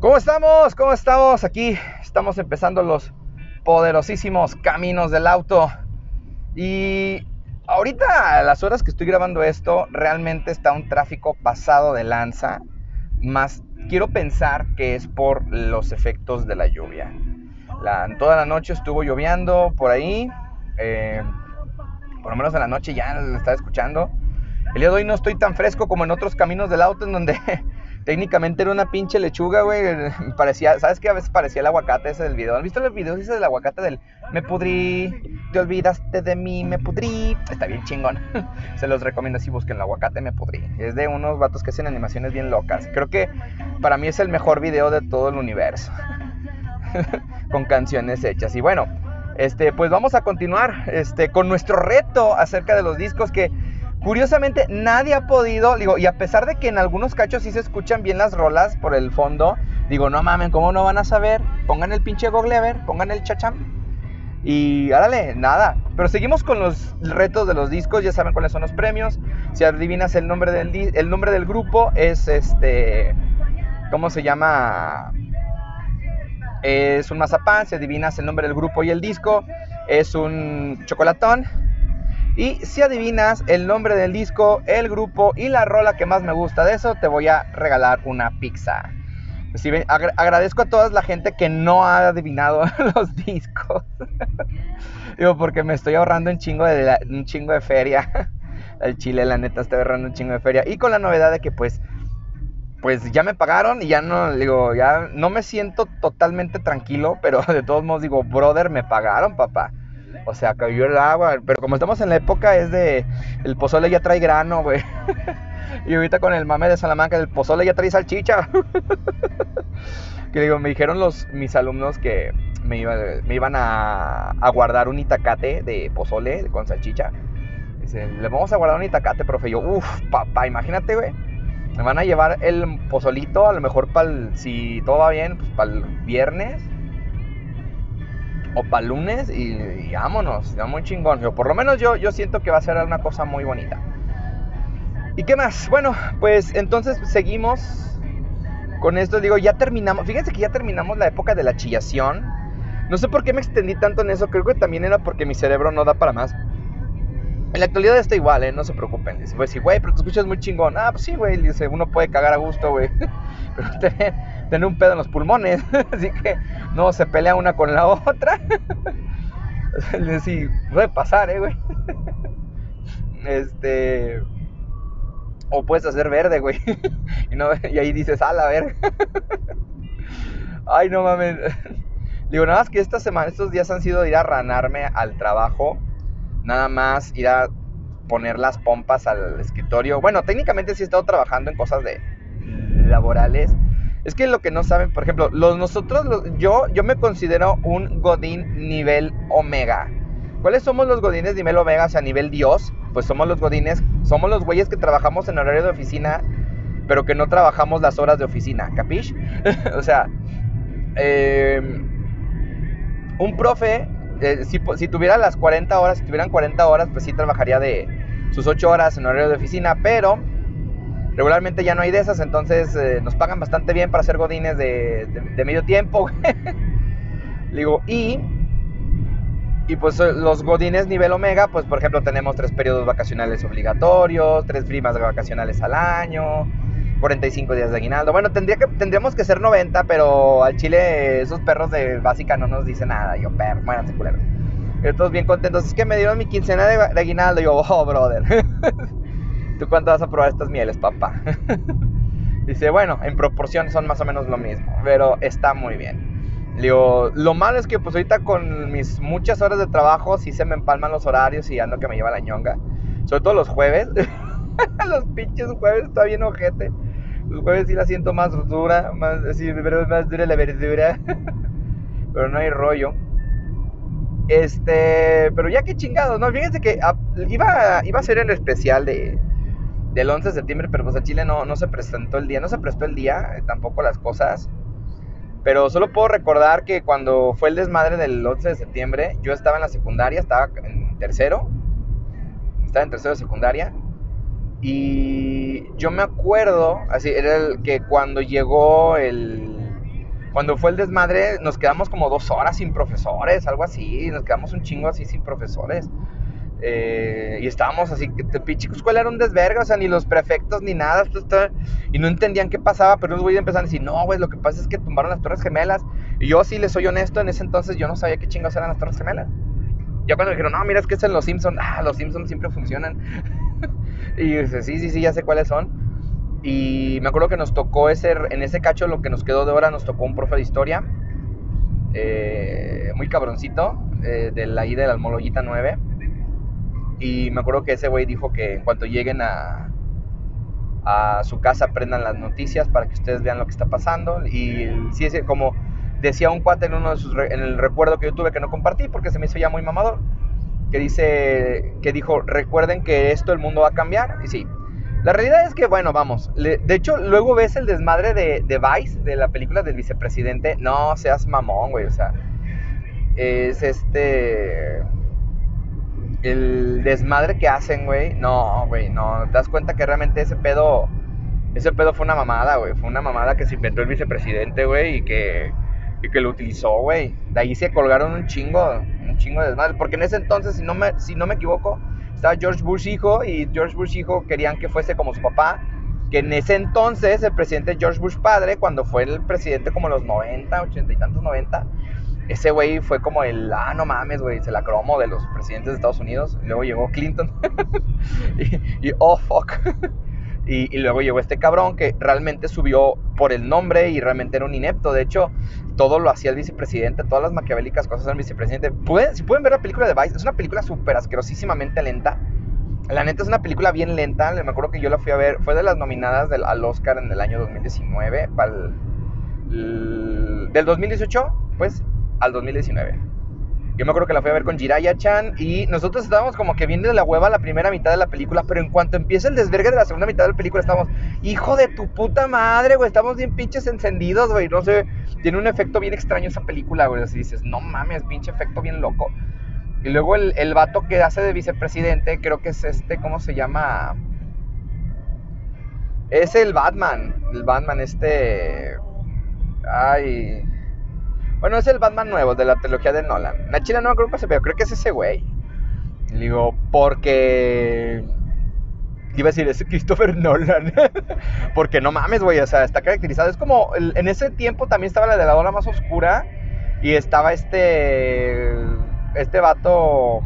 ¿Cómo estamos? ¿Cómo estamos? Aquí estamos empezando los poderosísimos caminos del auto. Y ahorita, a las horas que estoy grabando esto, realmente está un tráfico pasado de lanza. Más quiero pensar que es por los efectos de la lluvia. toda la noche estuvo lloviendo por ahí. Eh, por lo menos en la noche ya lo estaba escuchando. El día de hoy no estoy tan fresco como en otros caminos del auto en donde técnicamente era una pinche lechuga, güey. Parecía, ¿sabes qué? A veces parecía el aguacate ese del video. ¿Han visto los videos ese del aguacate del me pudrí, te olvidaste de mí, me pudrí? Está bien chingón. Se los recomiendo si busquen el aguacate me pudrí. Es de unos vatos que hacen animaciones bien locas. Creo que para mí es el mejor video de todo el universo. Con canciones hechas. Y bueno, este, pues vamos a continuar este, con nuestro reto acerca de los discos que Curiosamente, nadie ha podido, y a pesar de que en algunos cachos sí se escuchan bien las rolas por el fondo, digo, no mamen, ¿cómo no van a saber? Pongan el pinche Google a ver, pongan el chacham. Y árale, nada. Pero seguimos con los retos de los discos, ya saben cuáles son los premios. Si adivinas el nombre del, el nombre del grupo, es este. ¿Cómo se llama? Es un mazapán. Si adivinas el nombre del grupo y el disco, es un chocolatón. Y si adivinas el nombre del disco, el grupo y la rola que más me gusta de eso, te voy a regalar una pizza. agradezco a toda la gente que no ha adivinado los discos. Digo, porque me estoy ahorrando un chingo de, un chingo de feria. El chile, la neta, estoy ahorrando un chingo de feria. Y con la novedad de que, pues, pues ya me pagaron y ya no, digo, ya no me siento totalmente tranquilo, pero de todos modos digo, brother, me pagaron, papá. O sea, cayó el agua. Pero como estamos en la época es de. El pozole ya trae grano, güey. y ahorita con el mame de Salamanca, el pozole ya trae salchicha. que digo, me dijeron los, mis alumnos que me, iban a, guardar un itacate de pozole con salchicha. Dice, le vamos a guardar un itacate, profe. Yo, uff, papá, imagínate, güey. Me van a llevar el pozolito, a lo mejor para si todo va bien, pues para el viernes o para lunes y, vámonos, ya muy chingón. Yo, por lo menos yo, yo siento que va a ser una cosa muy bonita. ¿Y qué más? Bueno, pues entonces seguimos con esto. Digo, ya terminamos. Fíjense que ya terminamos la época de la chillación. No sé por qué me extendí tanto en eso. Creo que también era porque mi cerebro no da para más. En la actualidad está igual, ¿eh? No se preocupen. Dice, güey, pero te escuchas muy chingón. Ah, pues sí, güey. Dice, uno puede cagar a gusto, güey. Pero tener, tener un pedo en los pulmones. Así que no se pelea una con la otra. Sí, puede pasar, ¿eh, güey? Este... O puedes hacer verde, güey. Y, no, y ahí dices, a la verga. Ay, no mames. Digo, nada más que esta semana, estos días han sido ir a ranarme al trabajo nada más ir a poner las pompas al escritorio. Bueno, técnicamente sí he estado trabajando en cosas de laborales. Es que lo que no saben, por ejemplo, los nosotros, yo, yo me considero un godín nivel omega. ¿Cuáles somos los godines nivel omega? O sea, nivel dios. Pues somos los godines, somos los güeyes que trabajamos en horario de oficina, pero que no trabajamos las horas de oficina, ¿capish? o sea, em, un profe eh, si, tuviera las 40 horas, si tuvieran 40 horas, pues sí trabajaría de sus 8 horas en horario de oficina, pero regularmente ya no hay de esas, entonces eh, nos pagan bastante bien para hacer godines de, medio tiempo. Digo, y, y pues eh, los godines nivel omega, pues por ejemplo tenemos tres periodos vacacionales obligatorios, tres primas vacacionales al año, 45 días de aguinaldo. Bueno, tendría que, tendríamos que ser 90, pero al chile esos perros de básica no nos dicen nada. Yo, perro, muéranse culeros. Todos bien contentos. Es que me dieron mi quincena de, aguinaldo. Yo, oh, brother. ¿Tú cuánto vas a probar estas mieles, papá? Dice, bueno, en proporción son más o menos lo mismo, pero está muy bien. Digo, lo malo es que pues ahorita con mis muchas horas de trabajo sí se me empalman los horarios y ando que me lleva la ñonga. Sobre todo los jueves. los pinches jueves está bien ojete. Los jueves sí la siento más dura, más, pero más dura la verdura. pero no hay rollo. Este, pero ya que chingados, ¿no? Fíjense que iba, iba a ser el especial de, del 11 de septiembre, pero pues en Chile no, no se presentó el día, no se prestó el día, eh, tampoco las cosas. Pero solo puedo recordar que cuando fue el desmadre del 11 de septiembre, yo estaba en la secundaria, estaba en tercero, estaba en tercero de secundaria, y yo me acuerdo, así, era el que cuando llegó el, Cuando fue el desmadre, nos quedamos como dos horas sin profesores, algo así. Nos quedamos un chingo así sin profesores. Eh, y estábamos así, que pinche escuela era un desverga, o sea, ni los prefectos ni nada, y no entendían qué pasaba, pero los güeyes empezaron a decir, no, güey, lo que pasa es que tumbaron las Torres Gemelas, y yo sí les soy honesto, en ese entonces yo no sabía qué chingados eran las Torres Gemelas. Ya cuando dijeron, no, mira, es que es en Los Simpsons, ah, Los Simpsons siempre funcionan. y dice, sí, sí, sí, ya sé cuáles son. Y me acuerdo que nos tocó ese, en ese cacho, lo que nos quedó de hora, nos tocó un profe de historia, eh, muy cabroncito, de la ida de la Almoloyita 9 y me acuerdo que ese güey dijo que en cuanto lleguen a, a su casa prendan las noticias para que ustedes vean lo que está pasando. Y sí, es como decía un cuate en, uno de sus, en el recuerdo que yo tuve que no compartí porque se me hizo ya muy mamador, que dice, que dijo, recuerden que esto el mundo va a cambiar. Y sí, la realidad es que, bueno, vamos, de hecho, luego ves el desmadre de, de Vice, de la película del vicepresidente. No seas mamón, güey, o sea, es este el desmadre que hacen, güey, no, güey, no, te das cuenta que realmente ese pedo, ese pedo fue una mamada, güey, fue una mamada que se inventó el vicepresidente, güey, y que, y que lo utilizó, güey. De ahí se colgaron un chingo, un chingo de desmadre, porque en ese entonces, si no me, si no me equivoco, estaba George Bush hijo y George Bush hijo querían que fuese como su papá, que en ese entonces el presidente George Bush padre, cuando fue el presidente como los 90, 80 y tantos 90, ese güey fue como el, ah, no mames, güey, se la cromo de los presidentes de Estados Unidos. Luego llegó Clinton. y, oh, fuck. y, luego llegó este cabrón que realmente subió por el nombre y realmente era un inepto. De hecho, todo lo hacía el vicepresidente, todas las maquiavélicas cosas del vicepresidente. si pueden ver la película de Vice, es una película súper asquerosísimamente lenta. La neta es una película bien lenta. Me acuerdo que yo la fui a ver. Fue de las nominadas al Oscar en el año 2019. Para el, del 2018, pues al 2019. Yo me acuerdo que la fui a ver con Jiraya Chan y nosotros estábamos como que viendo de la hueva la primera mitad de la película, pero en cuanto empieza el desvergue de la segunda mitad de la película, estamos, hijo de tu puta madre, güey, estamos bien pinches encendidos, güey, no sé, tiene un efecto bien extraño esa película, güey, así dices, no mames, pinche efecto bien loco. Y luego el, el vato que hace de vicepresidente, creo que es este, ¿cómo se llama? Es el Batman, el Batman este... Ay, bueno, es el Batman nuevo de la trilogía de Nolan. La china no que se vea, creo que es ese güey. digo, porque. Iba a decir, es Christopher Nolan. porque no mames, güey, o sea, está caracterizado. Es como, en ese tiempo también estaba la de la ola más oscura. Y estaba este. Este vato.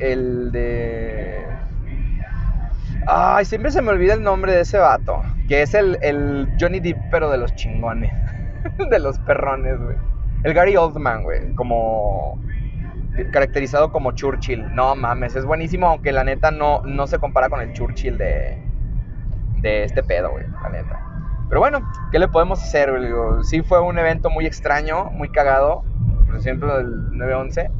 El de. Ay, siempre se me olvida el nombre de ese vato. Que es el, el Johnny Depp, pero de los chingones. de los perrones, güey. El Gary Oldman, güey, como caracterizado como Churchill. No mames, es buenísimo, aunque la neta no, no se compara con el Churchill de, de este pedo, güey, la neta. Pero bueno, ¿qué le podemos hacer? Güey? sí fue un evento muy extraño, muy cagado, por ejemplo, el 9-11.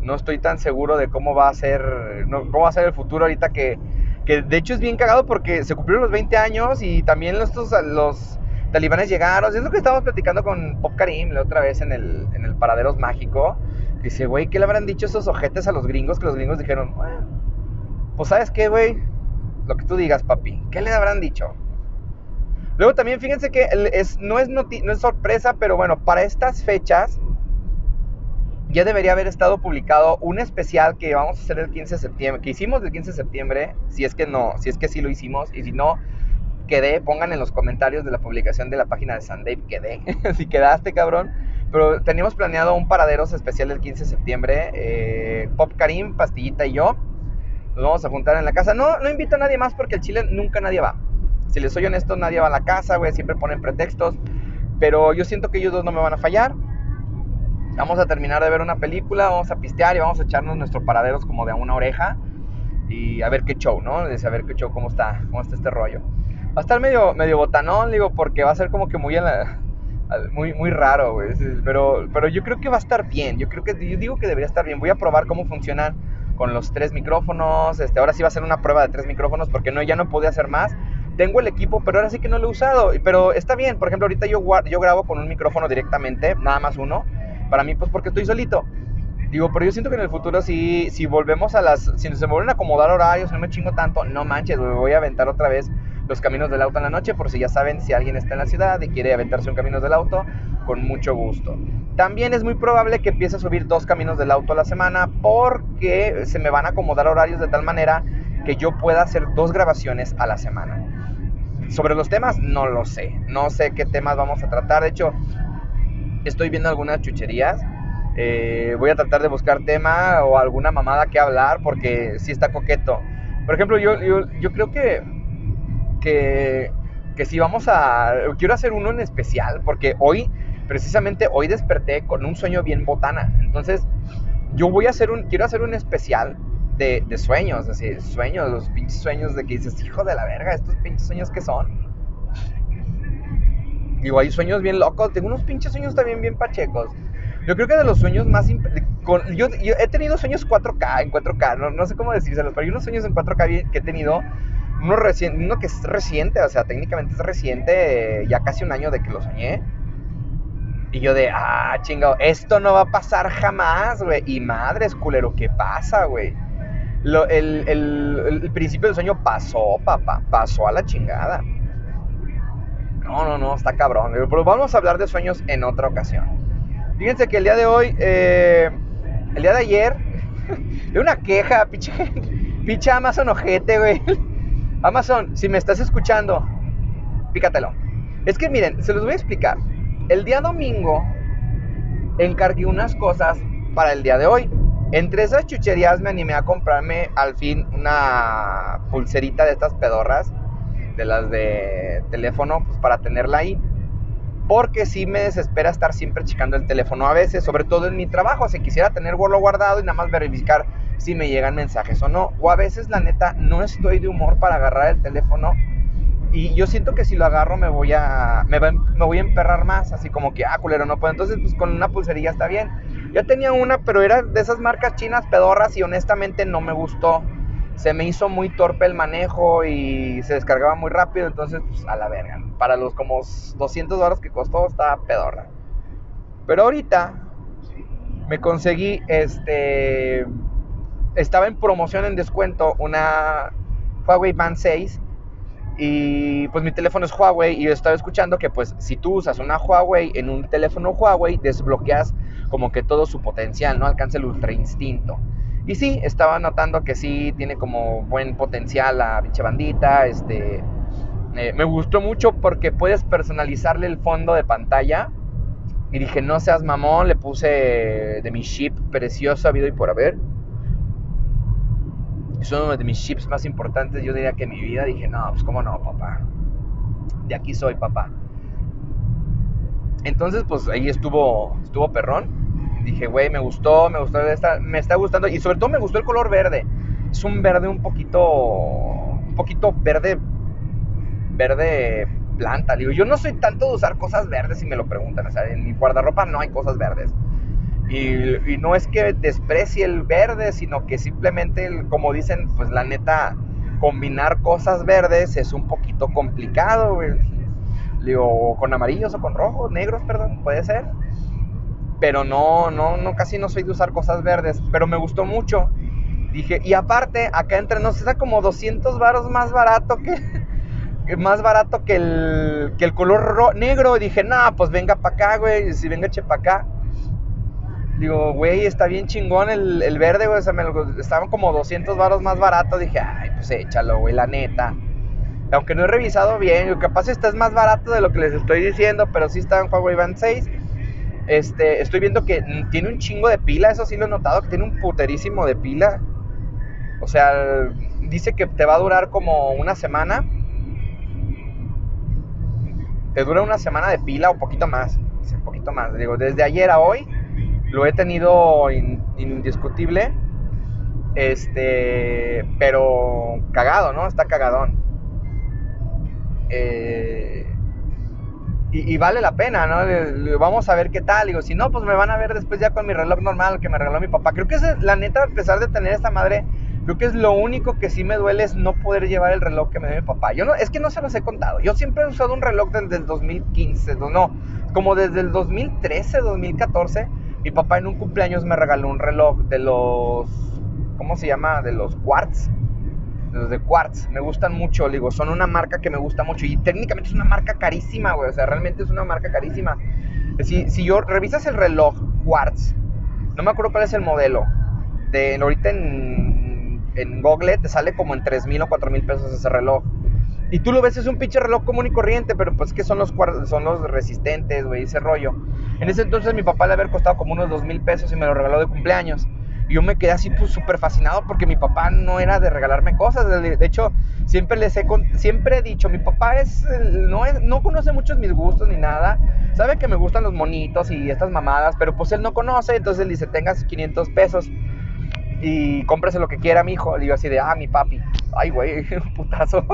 No estoy tan seguro de cómo va a ser, cómo va a ser el futuro ahorita que, que de hecho es bien cagado porque se cumplieron los 20 años y también los, los talibanes llegaron. Es lo que estábamos platicando con Pop Karim la otra vez en el, en el Paraderos Mágico. Dice, güey, ¿qué le habrán dicho esos ojetes a los gringos? Que los gringos dijeron, pues sabes qué, güey, lo que tú digas, papi. ¿Qué le habrán dicho? Luego también fíjense que es, no, es no es sorpresa, pero bueno, para estas fechas ya debería haber estado publicado un especial que vamos a hacer el 15 de septiembre, que hicimos el 15 de septiembre, si es que no, si es que sí lo hicimos, y si no, quedé, pongan en los comentarios de la publicación de la página de Sandave, quedé, si quedaste, cabrón. Pero teníamos planeado un paraderos especial el 15 de septiembre. Eh, Pop Karim, Pastillita y yo. Nos vamos a juntar en la casa. No, no invito a nadie más porque el Chile nunca nadie va. Si les soy honesto, nadie va a la casa, güey. Siempre ponen pretextos. Pero yo siento que ellos dos no me van a fallar. Vamos a terminar de ver una película, vamos a pistear y vamos a echarnos nuestros paraderos como de a una oreja. Y a ver qué show, ¿no? a ver qué show, cómo está, cómo está este rollo. Va a estar medio, medio botanón, digo, porque va a ser como que muy, muy, muy raro, güey. Pero, pero yo creo que va a estar bien. Yo creo que, yo digo que debería estar bien. Voy a probar cómo funcionan con los tres micrófonos. Este, ahora sí va a ser una prueba de tres micrófonos porque no, ya no podía hacer más. Tengo el equipo, pero ahora sí que no lo he usado. Pero está bien. Por ejemplo, ahorita yo, yo grabo con un micrófono directamente, nada más uno. Para mí, pues porque estoy solito. Digo, pero yo siento que en el futuro si, si volvemos a las... Si se vuelven a acomodar horarios, no me chingo tanto, no manches, me voy a aventar otra vez los caminos del auto en la noche, por si ya saben, si alguien está en la ciudad y quiere aventarse un caminos del auto, con mucho gusto. También es muy probable que empiece a subir dos caminos del auto a la semana porque se me van a acomodar horarios de tal manera que yo pueda hacer dos grabaciones a la semana. Sobre los temas, no lo sé. No sé qué temas vamos a tratar. De hecho, estoy viendo algunas chucherías. Eh, voy a tratar de buscar tema o alguna mamada que hablar porque sí está coqueto. Por ejemplo, yo, yo, creo que, que, que si vamos a... Quiero hacer uno en especial porque hoy, precisamente hoy desperté con un sueño bien botana. Entonces, yo voy a hacer un... Quiero hacer un especial de, de, sueños, así, sueños, los pinches sueños de que dices, hijo de la verga, estos pinches sueños que son. Digo, hay sueños bien locos, tengo unos pinches sueños también bien pachecos. Yo creo que de los sueños más... yo, he tenido sueños 4K, en 4K, no, no sé cómo decírselos, pero hay unos sueños en 4K que he tenido, uno, recién, uno que es reciente, o sea, técnicamente es reciente, ya casi un año de que lo soñé. Y yo de, ah, chingado, esto no va a pasar jamás, güey. Y madres, culero, ¿qué pasa, güey? el, el, principio del sueño pasó, papá, pasó a la chingada. No, no, no, está cabrón. Pero vamos a hablar de sueños en otra ocasión. Fíjense que el día de hoy, eh, el día de ayer, de una queja, pinche, pinche Amazon ojete, güey. Amazon, si me estás escuchando, pícatelo. Es que miren, se los voy a explicar. El día domingo encargué unas cosas para el día de hoy. Entre esas chucherías me animé a comprarme al fin una pulserita de estas pedorras, de las de teléfono, pues para tenerla ahí. Porque sí me desespera estar siempre checando el teléfono a veces, sobre todo en mi trabajo. Si quisiera tener guardado y nada más verificar si me llegan mensajes o no. O a veces, la neta, no estoy de humor para agarrar el teléfono. Y yo siento que si lo agarro me voy a, me, me voy a emperrar más. Así como que, ah, culero, no puedo. Entonces, pues con una pulserilla está bien yo tenía una, pero era de esas marcas chinas pedorras y honestamente no me gustó. Se me hizo muy torpe el manejo y se descargaba muy rápido, entonces pues, a la verga. Para los como 200 dólares que costó, estaba pedorra. Pero ahorita me conseguí este estaba en promoción en descuento una Huawei Band 6 y pues mi teléfono es Huawei y yo estaba escuchando que pues si tú usas una Huawei en un teléfono Huawei desbloqueas como que todo su potencial, ¿no? Alcanza el ultra instinto. Y sí, estaba notando que sí tiene como buen potencial la pinche bandita, este... Eh, me gustó mucho porque puedes personalizarle el fondo de pantalla. Y dije, no seas mamón, le puse de mi chip precioso habido y por haber. Es uno de mis chips más importantes, yo diría que en mi vida. Dije, no, pues cómo no, papá. De aquí soy, papá. Entonces, pues ahí estuvo, estuvo perrón dije, güey, me gustó, me gustó, me está gustando y sobre todo me gustó el color verde. Es un verde un poquito, un poquito verde, verde planta. Digo, yo no soy tanto de usar cosas verdes si me lo preguntan. O sea, en mi guardarropa no hay cosas verdes. Y, no es que desprecie el verde, sino que simplemente, como dicen, pues la neta, combinar cosas verdes es un poquito complicado. Digo, con amarillos o con rojos, negros, perdón, puede ser pero no, no, no, casi no soy de usar cosas verdes, pero me gustó mucho. Dije, y aparte, acá entre nos está como 200 varos más barato que, más barato que el, que el color negro. dije, no, pues venga para acá, güey, si venga che para acá. Digo, güey, está bien chingón el, verde, güey, o sea, me estaban como 200 varos más barato. Dije, ay, pues échalo, güey, la neta. Aunque no he revisado bien, capaz este es más barato de lo que les estoy diciendo, pero sí está en Huawei Band 6 este, estoy viendo que tiene un chingo de pila, eso sí lo he notado, que tiene un puterísimo de pila. O sea, dice que te va a durar como una semana. Te dura una semana de pila o poquito más. Un poquito más. Digo, desde ayer a hoy lo he tenido indiscutible. Este, pero cagado, ¿no? Está cagadón. Eh, y, vale la pena, ¿no? vamos a ver qué tal. Digo, si no, pues me van a ver después ya con mi reloj normal que me regaló mi papá. Creo que es la neta, a pesar de tener esta madre, creo que es lo único que sí me duele es no poder llevar el reloj que me dio mi papá. Yo no, es que no se los he contado. Yo siempre he usado un reloj desde el 2015, no, como desde el 2013, 2014. Mi papá en un cumpleaños me regaló un reloj de los, ¿cómo se llama? De los quartz. los de Quartz, me gustan mucho, digo, son una marca que me gusta mucho y técnicamente es una marca carísima, güey, o sea, realmente es una marca carísima. Si, si yo revisas el reloj Quartz, no me acuerdo cuál es el modelo, de ahorita en, en Google te sale como en 3 mil o 4 mil pesos ese reloj. Y tú lo ves, es un pinche reloj común y corriente, pero pues que son los, son los resistentes, güey, ese rollo. En ese entonces mi papá le había costado como unos 2 mil pesos y me lo regaló de cumpleaños. Y yo me quedé así pues fascinado porque mi papá no era de regalarme cosas. De, hecho, siempre les he, siempre he dicho, mi papá es, no, es, no conoce muchos mis gustos ni nada. Sabe que me gustan los monitos y estas mamadas, pero pues él no conoce. Entonces él dice, tengas 500 pesos y cómprese lo que quiera, mi hijo. Le digo así de, ah, mi papi. Ay, güey, un putazo.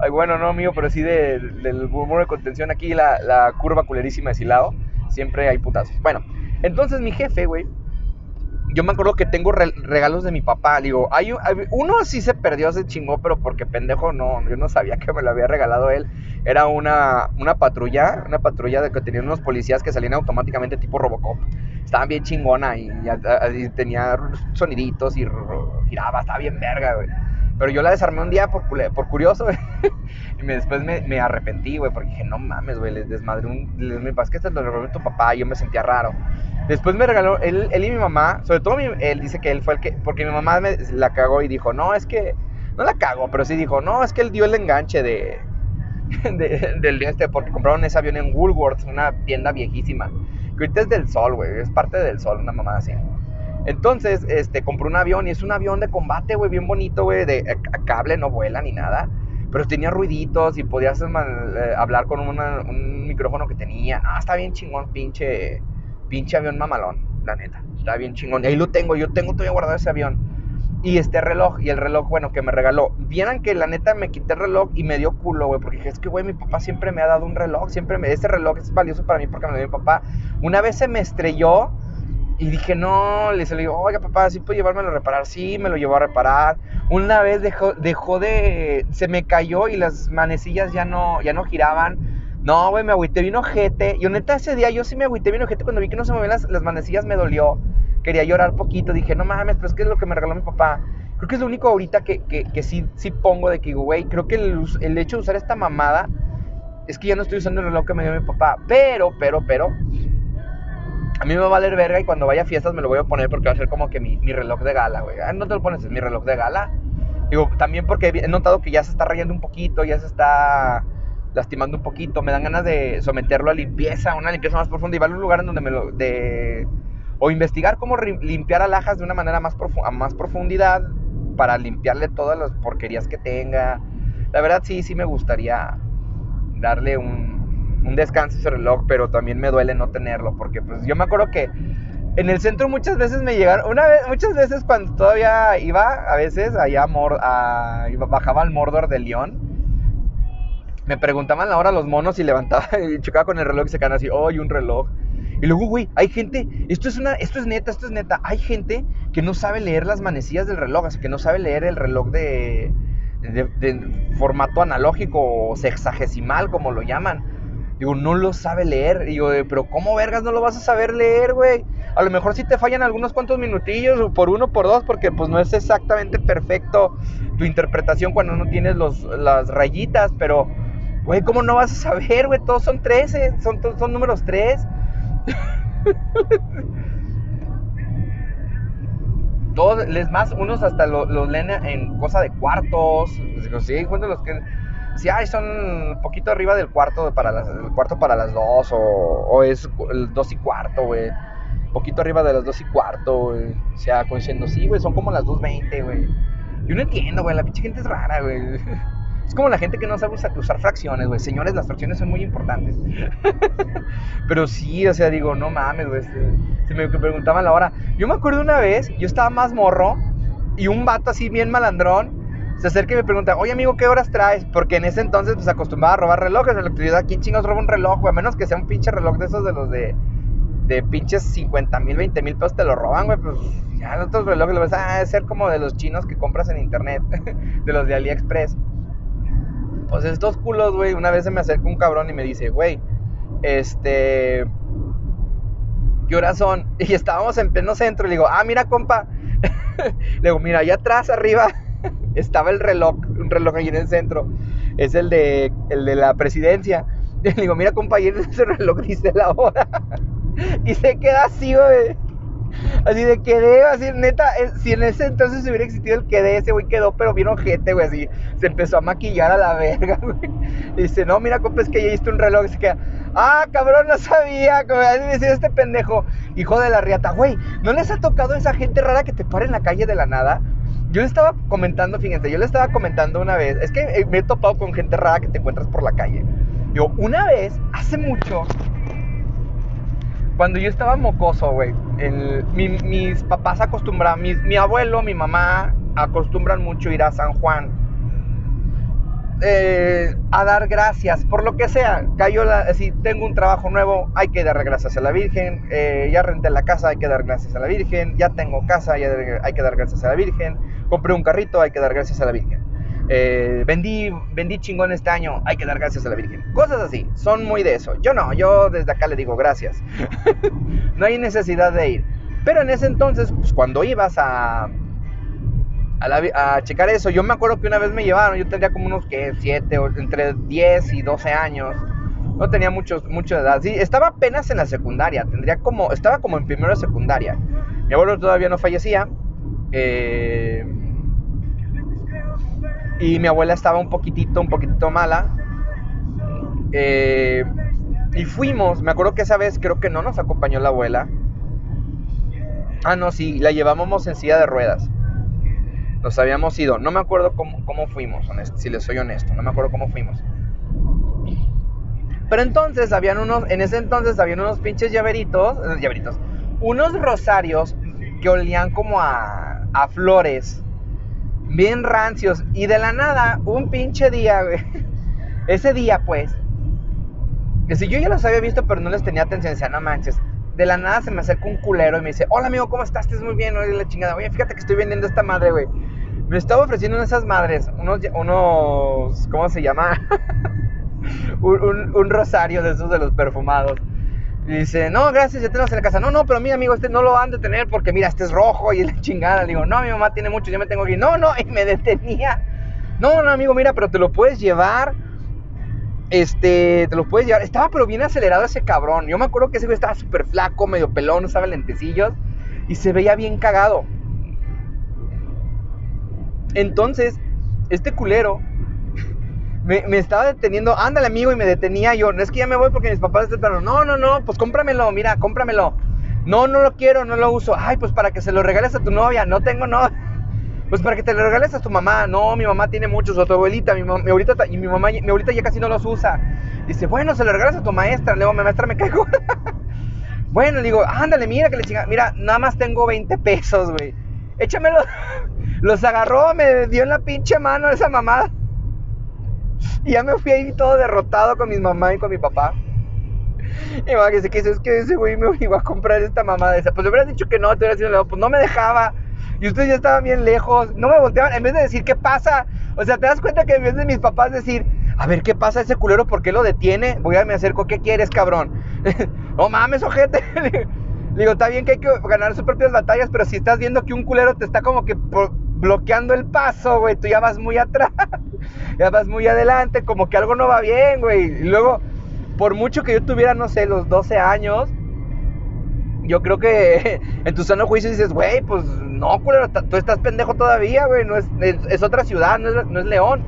Ay, bueno, no, mío, pero sí de, del de contención aquí, la, la curva culerísima de Silao. Siempre hay putazos. Bueno, entonces mi jefe, güey, yo me acuerdo que tengo regalos de mi papá. Digo, hay, uno sí se perdió, se chingó, pero porque pendejo no, yo no sabía que me lo había regalado él. Era una, una patrulla, una patrulla de que tenían unos policías que salían automáticamente tipo Robocop. Estaban bien chingona y, tenía soniditos y giraba, estaba bien verga, güey. Pero yo la desarmé un día por, por curioso, güey. y me, después me, me arrepentí, güey, porque dije, no mames, güey, les desmadré un... Les, me que este lo regaló tu papá y yo me sentía raro. Después me regaló, él, él y mi mamá, sobre todo él dice que él fue el que, porque mi mamá me la cagó y dijo, no, es que, no la cagó, pero sí dijo, no, es que él dio el enganche de, del día este, porque compraron ese avión en Woolworths, una tienda viejísima, que es del sol, güey, es parte del sol, una mamá así. Entonces, este, compró un avión y es un avión de combate, güey, bien bonito, güey, de cable, no vuela ni nada pero tenía ruiditos y podías eh, hablar con un micrófono que tenía. No, está bien chingón, pinche pinche avión mamalón, la neta. Está bien chingón. Y ahí lo tengo, yo tengo todavía guardado ese avión. Y este reloj, y el reloj, bueno, que me regaló. Vieran que la neta me quité el reloj y me dio culo, güey. Porque dije, es que, güey, mi papá siempre me ha dado un reloj. Siempre me. Ese reloj es valioso para mí porque me lo dio mi papá. Una vez se me estrelló y dije, no. Le dije, oiga, papá, ¿sí puedo llevármelo a reparar? Sí, me lo llevó a reparar. Una vez dejó, dejó de. Se me cayó y las manecillas ya no, ya no giraban no, güey, me agüité bien ojete. Y neta, ese día yo sí me agüité bien ojete. Cuando vi que no se movían las, las manecillas, me dolió. Quería llorar poquito. Dije, no mames, pero es que es lo que me regaló mi papá. Creo que es lo único ahorita que, que, que sí, sí pongo de que güey, creo que el, el, hecho de usar esta mamada es que ya no estoy usando el reloj que me dio mi papá. Pero, pero, pero, a mí me va a valer verga y cuando vaya a fiestas me lo voy a poner porque va a ser como que mi, mi reloj de gala, güey. Ah, no te lo pones, es mi reloj de gala. Digo, también porque he notado que ya se está rayando un poquito, ya se está lastimando un poquito, me dan ganas de someterlo a limpieza, una limpieza más profunda y va a un lugar en donde me lo... De, o investigar cómo limpiar alhajas de una manera más a más profundidad para limpiarle todas las porquerías que tenga. La verdad sí, sí me gustaría darle un, descanso a ese reloj, pero también me duele no tenerlo, porque pues yo me acuerdo que en el centro muchas veces me llegaron, una vez, muchas veces cuando todavía iba, a veces allá bajaba al Mordor de León, me preguntaban la hora los monos y levantaba y chocaba con el reloj y se así, oh, un reloj. Y luego, güey, hay gente, esto es una, esto es neta, esto es neta, hay gente que no sabe leer las manecillas del reloj, así que no sabe leer el reloj de, de, formato analógico o sexagesimal, como lo llaman. Digo, no lo sabe leer. Digo, pero ¿cómo vergas no lo vas a saber leer, güey? A lo mejor sí te fallan algunos cuantos minutillos, por uno, por dos, porque pues no es exactamente perfecto tu interpretación cuando no tienes los, las rayitas, pero Güey, ¿cómo no vas a saber, güey? Todos son 13, son, son números 3. Todos, les más, unos hasta los leen en cosa de cuartos. Sí, cuando los que. Sí, son un poquito arriba del cuarto para las, el cuarto para las dos, o, o es el dos y cuarto, güey. Poquito arriba de las dos y cuarto, güey. O sea, diciendo, sí, güey, son como las 2.20, güey. Yo no entiendo, güey, la pinche gente es rara, güey. Es como la gente que no sabe usar, fracciones, güey. Señores, las fracciones son muy importantes. Pero sí, o sea, digo, no mames, güey. Se, me preguntaban la hora. Yo me acuerdo una vez, yo estaba más morro y un vato así bien malandrón se acerca y me pregunta, oye amigo, ¿qué horas traes? Porque en ese entonces pues acostumbraba a robar relojes. En la actualidad, ¿quién chingados roba un reloj, güey? A menos que sea un pinche reloj de esos de los de, de pinches 50 mil, 20 mil pesos te lo roban, güey. Pues ya los otros relojes lo ves, ah, ser como de los chinos que compras en internet, de los de AliExpress. Pues estos culos, güey, una vez se me acerca un cabrón y me dice, güey, este, ¿qué horas son? Y estábamos en pleno centro y le digo, ah, mira, compa. le digo, mira, allá atrás, arriba, estaba el reloj, un reloj ahí en el centro. Es el de, el de la presidencia. Y le digo, mira compañero, ese reloj dice la hora. Y se queda así, güey. Así de quedé, así, neta, si en ese entonces hubiera existido el quedé, ese güey quedó, pero bien ojete, güey, así, se empezó a maquillar a la verga, dice, no, mira, compa, es que ya hiciste un reloj, se queda, ah, cabrón, no sabía, como decía este pendejo, hijo de la riata, güey, ¿no les ha tocado esa gente rara que te para en la calle de la nada? Yo le estaba comentando, fíjense, yo le estaba comentando una vez, es que eh, me he topado con gente rara que te encuentras por la calle. Yo, una vez, hace mucho, cuando yo estaba mocoso, güey, mis papás acostumbraban, mi abuelo, mi mamá acostumbran mucho ir a San Juan eh, a dar gracias por lo que sea. Cayó la, si tengo un trabajo nuevo, hay que dar gracias a la Virgen. Eh, ya renté la casa, hay que dar gracias a la Virgen. Ya tengo casa, hay que dar gracias a la Virgen. Compré un carrito, hay que dar gracias a la Virgen. Eh, vendí, vendí chingón este año, hay que dar gracias a la Virgen. Cosas así, son muy de eso. Yo no, yo desde acá le digo gracias. no hay necesidad de ir. Pero en ese entonces, pues cuando ibas a, a, checar eso, yo me acuerdo que una vez me llevaron, yo tendría como unos que 7, entre 10 y 12 años. No tenía mucho, mucho de edad. Sí, estaba apenas en la secundaria, tendría como, estaba como en primero de secundaria. Mi abuelo todavía no fallecía. Eh, y mi abuela estaba un poquitito, un poquitito mala. Eh, y fuimos, me acuerdo que esa vez creo que no nos acompañó la abuela. Ah, no, sí, la llevábamos en silla de ruedas. Nos habíamos ido, no me acuerdo cómo, cómo fuimos, si les soy honesto, no me acuerdo cómo fuimos. Pero entonces habían unos, en ese entonces habían unos pinches llaveritos, eh, llaveritos, unos rosarios que olían como a, a flores bien rancios. Y de la nada, un pinche día, güey. Ese día, pues. Que si yo ya los había visto, pero no les tenía atención, decía, no manches. De la nada se me acerca un culero y me dice, hola amigo, ¿cómo estás? ¿Estás muy bien? Oye, la chingada. Oye, fíjate que estoy vendiendo esta madre, güey. Me estaba ofreciendo esas madres, unos, unos, ¿cómo se llama? un, un rosario de esos de los perfumados. Y dice, no, gracias, ya tenemos en la casa. No, no, pero mi amigo, este no lo van a detener porque mira, este es rojo y es la chingada. Le digo, no, mi mamá tiene mucho, yo me tengo que ir. No, no, y me detenía. No, no, amigo, mira, pero te lo puedes llevar. Este, te lo puedes llevar. Estaba pero bien acelerado ese cabrón. Yo me acuerdo que ese güey estaba súper flaco, medio pelón, usaba lentecillos. Y se veía bien cagado. Entonces, este culero me, estaba deteniendo, ándale amigo, y me detenía yo, no es que ya me voy porque mis papás están pero no, no, no, pues cómpramelo, mira, cómpramelo. No, no lo quiero, no lo uso. Ay, pues para que se lo regales a tu novia, no tengo no. Pues para que te lo regales a tu mamá. No, mi mamá tiene muchos, o tu abuelita, mi, mi abuelita y mi mamá, mi abuelita ya casi no los usa. Dice, bueno, se lo regalas a tu maestra. Le digo, mi maestra me cae bueno, le digo, ándale, mira que le chinga. Mira, nada más tengo 20 pesos, güey. Échamelo. Los agarró, me dio en la pinche mano esa mamá. Y ya me fui ahí todo derrotado con mi mamá y con mi papá. Y mamá que dice, ¿qué es que ese güey me iba a comprar esta mamá esa? Pues le hubieras dicho que no, te hubieras dicho, pues no me dejaba. Y ustedes ya estaban bien lejos, no me volteaban. En vez de decir, ¿qué pasa? O sea, ¿te das cuenta que en vez de mis papás decir, a ver, ¿qué pasa ese culero? ¿Por qué lo detiene? Voy a me acerco, ¿qué quieres, cabrón? no mames, ojete. Le digo, está bien que hay que ganar sus propias batallas, pero si estás viendo que un culero te está como que bloqueando el paso, güey, tú ya vas muy atrás ya vas muy adelante, como que algo no va bien, güey. Y luego, por mucho que yo tuviera, no sé, los 12 años, yo creo que en tu sano juicio dices, güey, pues no, culero, tú estás pendejo todavía, güey, no es, es, otra ciudad, no es, no es León.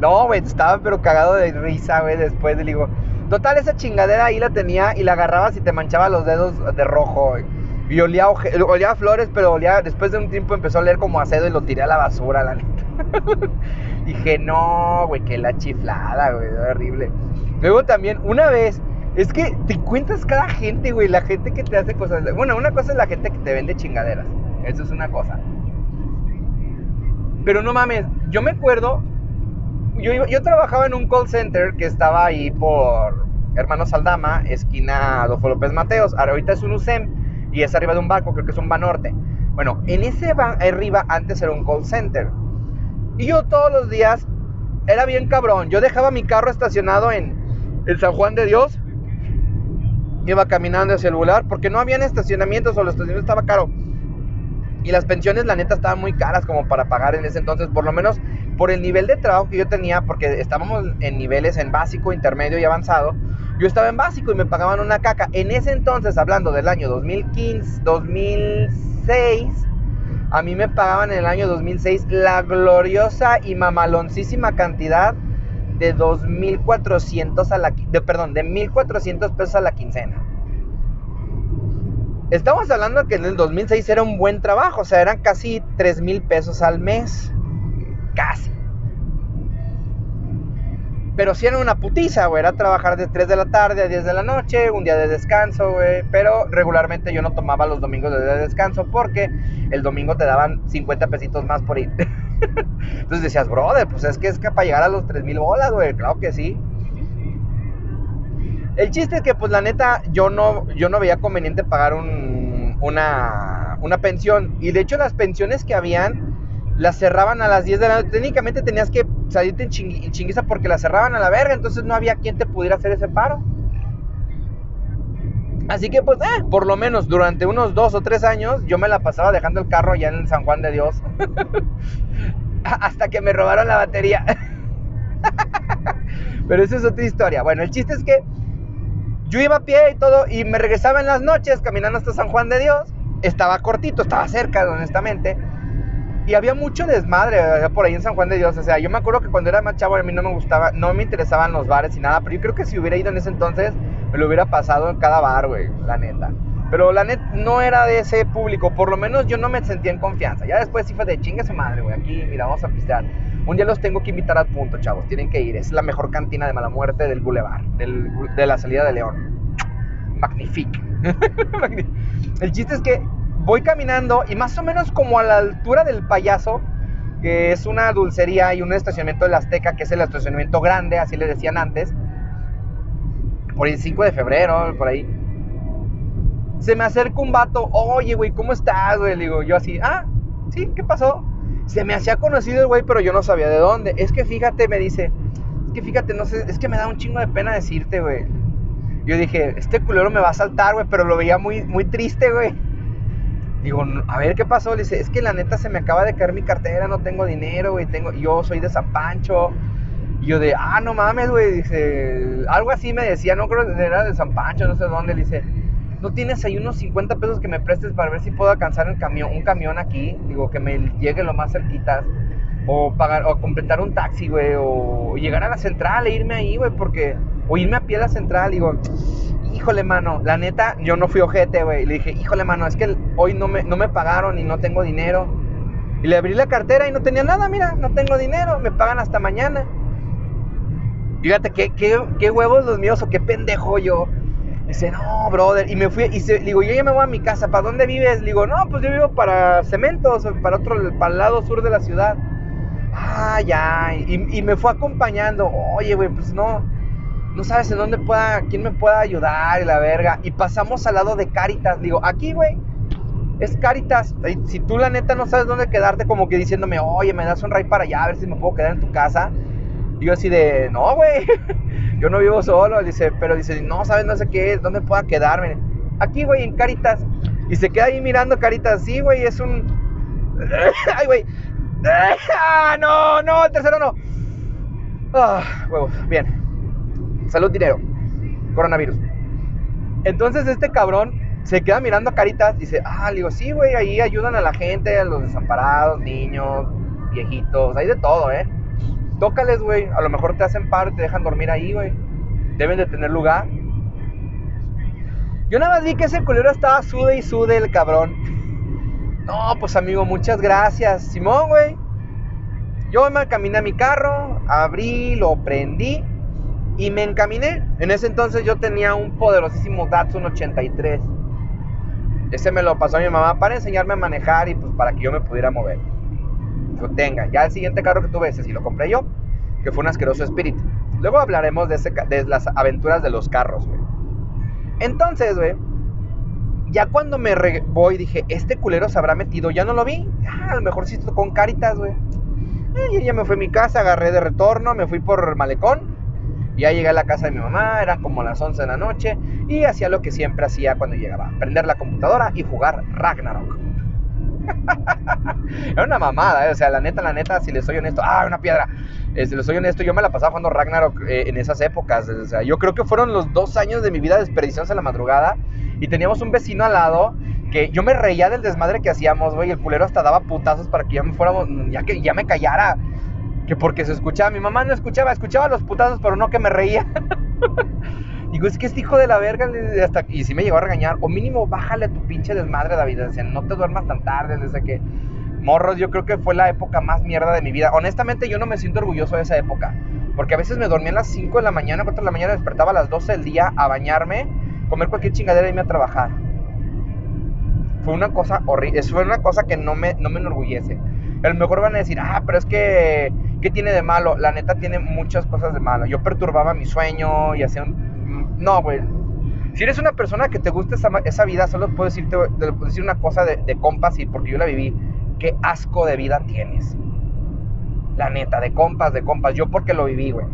No, güey, estaba pero cagado de risa, güey, después, le digo, total, esa chingadera ahí la tenía y la agarrabas y te manchaba los dedos de rojo, güey. Y olía, olía flores, pero olía, después de un tiempo empezó a oler como acedo y lo tiré a la basura, la neta. Dije, no, güey, que la chiflada, güey, horrible. Luego también, una vez, es que te encuentras cada gente, güey, la gente que te hace cosas. Bueno, una cosa es la gente que te vende chingaderas. Eso es una cosa. Pero no mames, yo me acuerdo, yo, yo trabajaba en un call center que estaba ahí por Hermanos Aldama, esquina Adolfo López Mateos. Ahorita es un USEM y es arriba de un barco, creo que es un Banorte. Bueno, en ese van arriba antes era un call center. Y yo todos los días era bien cabrón. Yo dejaba mi carro estacionado en el San Juan de Dios. Iba caminando hacia el lugar porque no habían estacionamientos o el estacionamiento estaba caro. Y las pensiones, la neta, estaban muy caras como para pagar en ese entonces, por lo menos por el nivel de trabajo que yo tenía, porque estábamos en niveles en básico, intermedio y avanzado. Yo estaba en básico y me pagaban una caca. En ese entonces, hablando del año 2015, 2006, a mí me pagaban en el año 2006 la gloriosa y mamaloncísima cantidad de 2.400 a la... De, perdón, de 1.400 pesos a la quincena. Estamos hablando que en el 2006 era un buen trabajo, o sea, eran casi 3 mil pesos al mes. Casi. Pero sí era una putiza, güey. Era trabajar de 3 de la tarde a 10 de la noche, un día de descanso, güey. Pero regularmente yo no tomaba los domingos de descanso porque el domingo te daban 50 pesitos más por ir. Entonces decías, brother, pues es que es que para llegar a los 3 mil bolas, güey. Claro que sí. El chiste es que, pues la neta, yo no, yo no veía conveniente pagar una, una pensión. Y de hecho, las pensiones que habían las cerraban a las 10 de la noche. Técnicamente tenías que salirte en, chinguiza porque las cerraban a la verga. Entonces no había quien te pudiera hacer ese paro. Así que, pues, eh, por lo menos durante unos dos o tres años, yo me la pasaba dejando el carro allá en San Juan de Dios. Hasta que me robaron la batería. Pero eso es otra historia. Bueno, el chiste es que yo iba a pie y todo y me regresaba en las noches caminando hasta San Juan de Dios. Estaba cortito, estaba cerca, honestamente. Y había mucho desmadre por ahí en San Juan de Dios. O sea, yo me acuerdo que cuando era más chavo a mí no me gustaba, no me interesaban los bares y nada. Pero yo creo que si hubiera ido en ese entonces, me lo hubiera pasado en cada bar, güey, la neta. Pero la neta no era de ese público. Por lo menos yo no me sentía en confianza. Ya después sí fue de chingue su madre, güey. Aquí, mira, vamos a pistear. Un día los tengo que invitar al punto, chavos. Tienen que ir. Es la mejor cantina de mala muerte del Boulevard, de la salida de León. Magnifique. el chiste es que voy caminando y más o menos como a la altura del payaso, que es una dulcería y un estacionamiento de la Azteca, que es el estacionamiento grande, así le decían antes, por el 5 de febrero, por ahí. Se me acerca un vato, oye, güey, ¿cómo estás, güey? Le digo, yo así, ah, sí, ¿qué pasó? Se me hacía conocido el güey, pero yo no sabía de dónde. Es que fíjate, me dice, es que fíjate, no sé, es que me da un chingo de pena decirte, güey. Yo dije, este culero me va a saltar, güey, pero lo veía muy, muy triste, güey. Digo, a ver qué pasó. Le dice, es que la neta se me acaba de caer mi cartera, no tengo dinero, güey. Tengo, yo soy de San Pancho. Y yo de, ah, no mames, güey. Dice, algo así me decía, no creo que era de San Pancho, no sé dónde. Le dice, ¿no tienes ahí unos 50 pesos que me prestes para ver si puedo alcanzar el camión, un camión aquí? Digo, que me llegue lo más cerquita. O pagar, o completar un taxi, güey. O llegar a la central e irme ahí, güey, porque... O irme a pie a la central, digo, híjole, mano, la neta, yo no fui ojete, güey. Le dije, híjole, mano, es que hoy no me, no me pagaron y no tengo dinero. Y le abrí la cartera y no tenía nada, mira, no tengo dinero, me pagan hasta mañana. Fíjate, qué, qué, huevos los míos o qué pendejo yo. Dice, no, brother. Y me fui, y se, digo, yo ya me voy a mi casa. ¿Para dónde vives? Le digo, no, pues yo vivo para Cementos, para otro, para el lado sur de la ciudad. Ah, ya. Y me fue acompañando. Oye, güey, pues no no sabes en dónde pueda, quién me pueda ayudar y la verga. Y pasamos al lado de Caritas. Digo, aquí, güey, es Caritas. Si tú la neta no sabes dónde quedarte, como que diciéndome, oye, me das un ray para allá, a ver si me puedo quedar en tu casa. Y yo así de, no, güey, yo no vivo solo. Dice, pero dice, no sabes, no sé qué, dónde pueda quedarme. Aquí, güey, en Caritas. Y se queda ahí mirando Caritas. Sí, güey, es un... Ay, güey. Ah, no, no, el tercero no. Ah, huevos, bien salud, dinero, coronavirus. Entonces este cabrón se queda mirando a Caritas, dice, ah, le digo, sí, güey, ahí ayudan a la gente, a los desamparados, niños, viejitos, hay de todo, ¿eh? Tócales, güey, a lo mejor te hacen paro te dejan dormir ahí, güey. Deben de tener lugar. Yo nada más vi que ese culero estaba sude y sude el cabrón. No, pues amigo, muchas gracias. Simón, güey. Yo me caminé a mi carro, abrí, lo prendí y me encaminé. En ese entonces yo tenía un poderosísimo Datsun 83. Ese me lo pasó a mi mamá para enseñarme a manejar y pues para que yo me pudiera mover. Tenga. Ya el siguiente carro que tuve, ese sí lo compré yo, que fue un asqueroso Spirit. Luego hablaremos de, ese, de las aventuras de los carros, güey. Entonces, güey, ya cuando me voy dije, este culero se habrá metido, ya no lo vi. A lo mejor sí con caritas, güey. Y ya me fui a mi casa, agarré de retorno, me fui por malecón ya llegué a la casa de mi mamá, eran como las 11 de la noche y hacía lo que siempre hacía cuando llegaba, prender la computadora y jugar Ragnarok. Era una mamada, ¿eh? o sea, la neta, la neta, si les soy honesto, ah, una piedra. Eh, si les soy honesto, yo me la pasaba jugando Ragnarok eh, en esas épocas. O sea, yo creo que fueron los dos años de mi vida desperdiciados en la madrugada. Y teníamos un vecino al lado que yo me reía del desmadre que hacíamos, güey. El culero hasta daba putazos para que ya me fuéramos, ya que ya me callara. Que porque se escuchaba, mi mamá no escuchaba, escuchaba los putazos, pero no que me reía. Digo, es que este hijo de la verga, hasta, y si me llegó a regañar, o mínimo bájale tu pinche desmadre, David. Decía, no te duermas tan tarde, desde que. Morros, yo creo que fue la época más mierda de mi vida. Honestamente, yo no me siento orgulloso de esa época. Porque a veces me dormía a las 5 de la mañana, 4 de la mañana, despertaba a las 12 del día a bañarme, comer cualquier chingadera y irme a trabajar. Fue una cosa horrible. Fue una cosa que no me, no me enorgullece. A lo mejor van a decir, ah, pero es que, ¿qué tiene de malo? La neta tiene muchas cosas de malo. Yo perturbaba mi sueño y hacía un no, güey. Si eres una persona que te gusta esa, vida, solo puedo decirte, puedo decir una cosa de, compas y porque yo la viví. Qué asco de vida tienes. La neta, de compas, de compas. Yo porque lo viví, güey.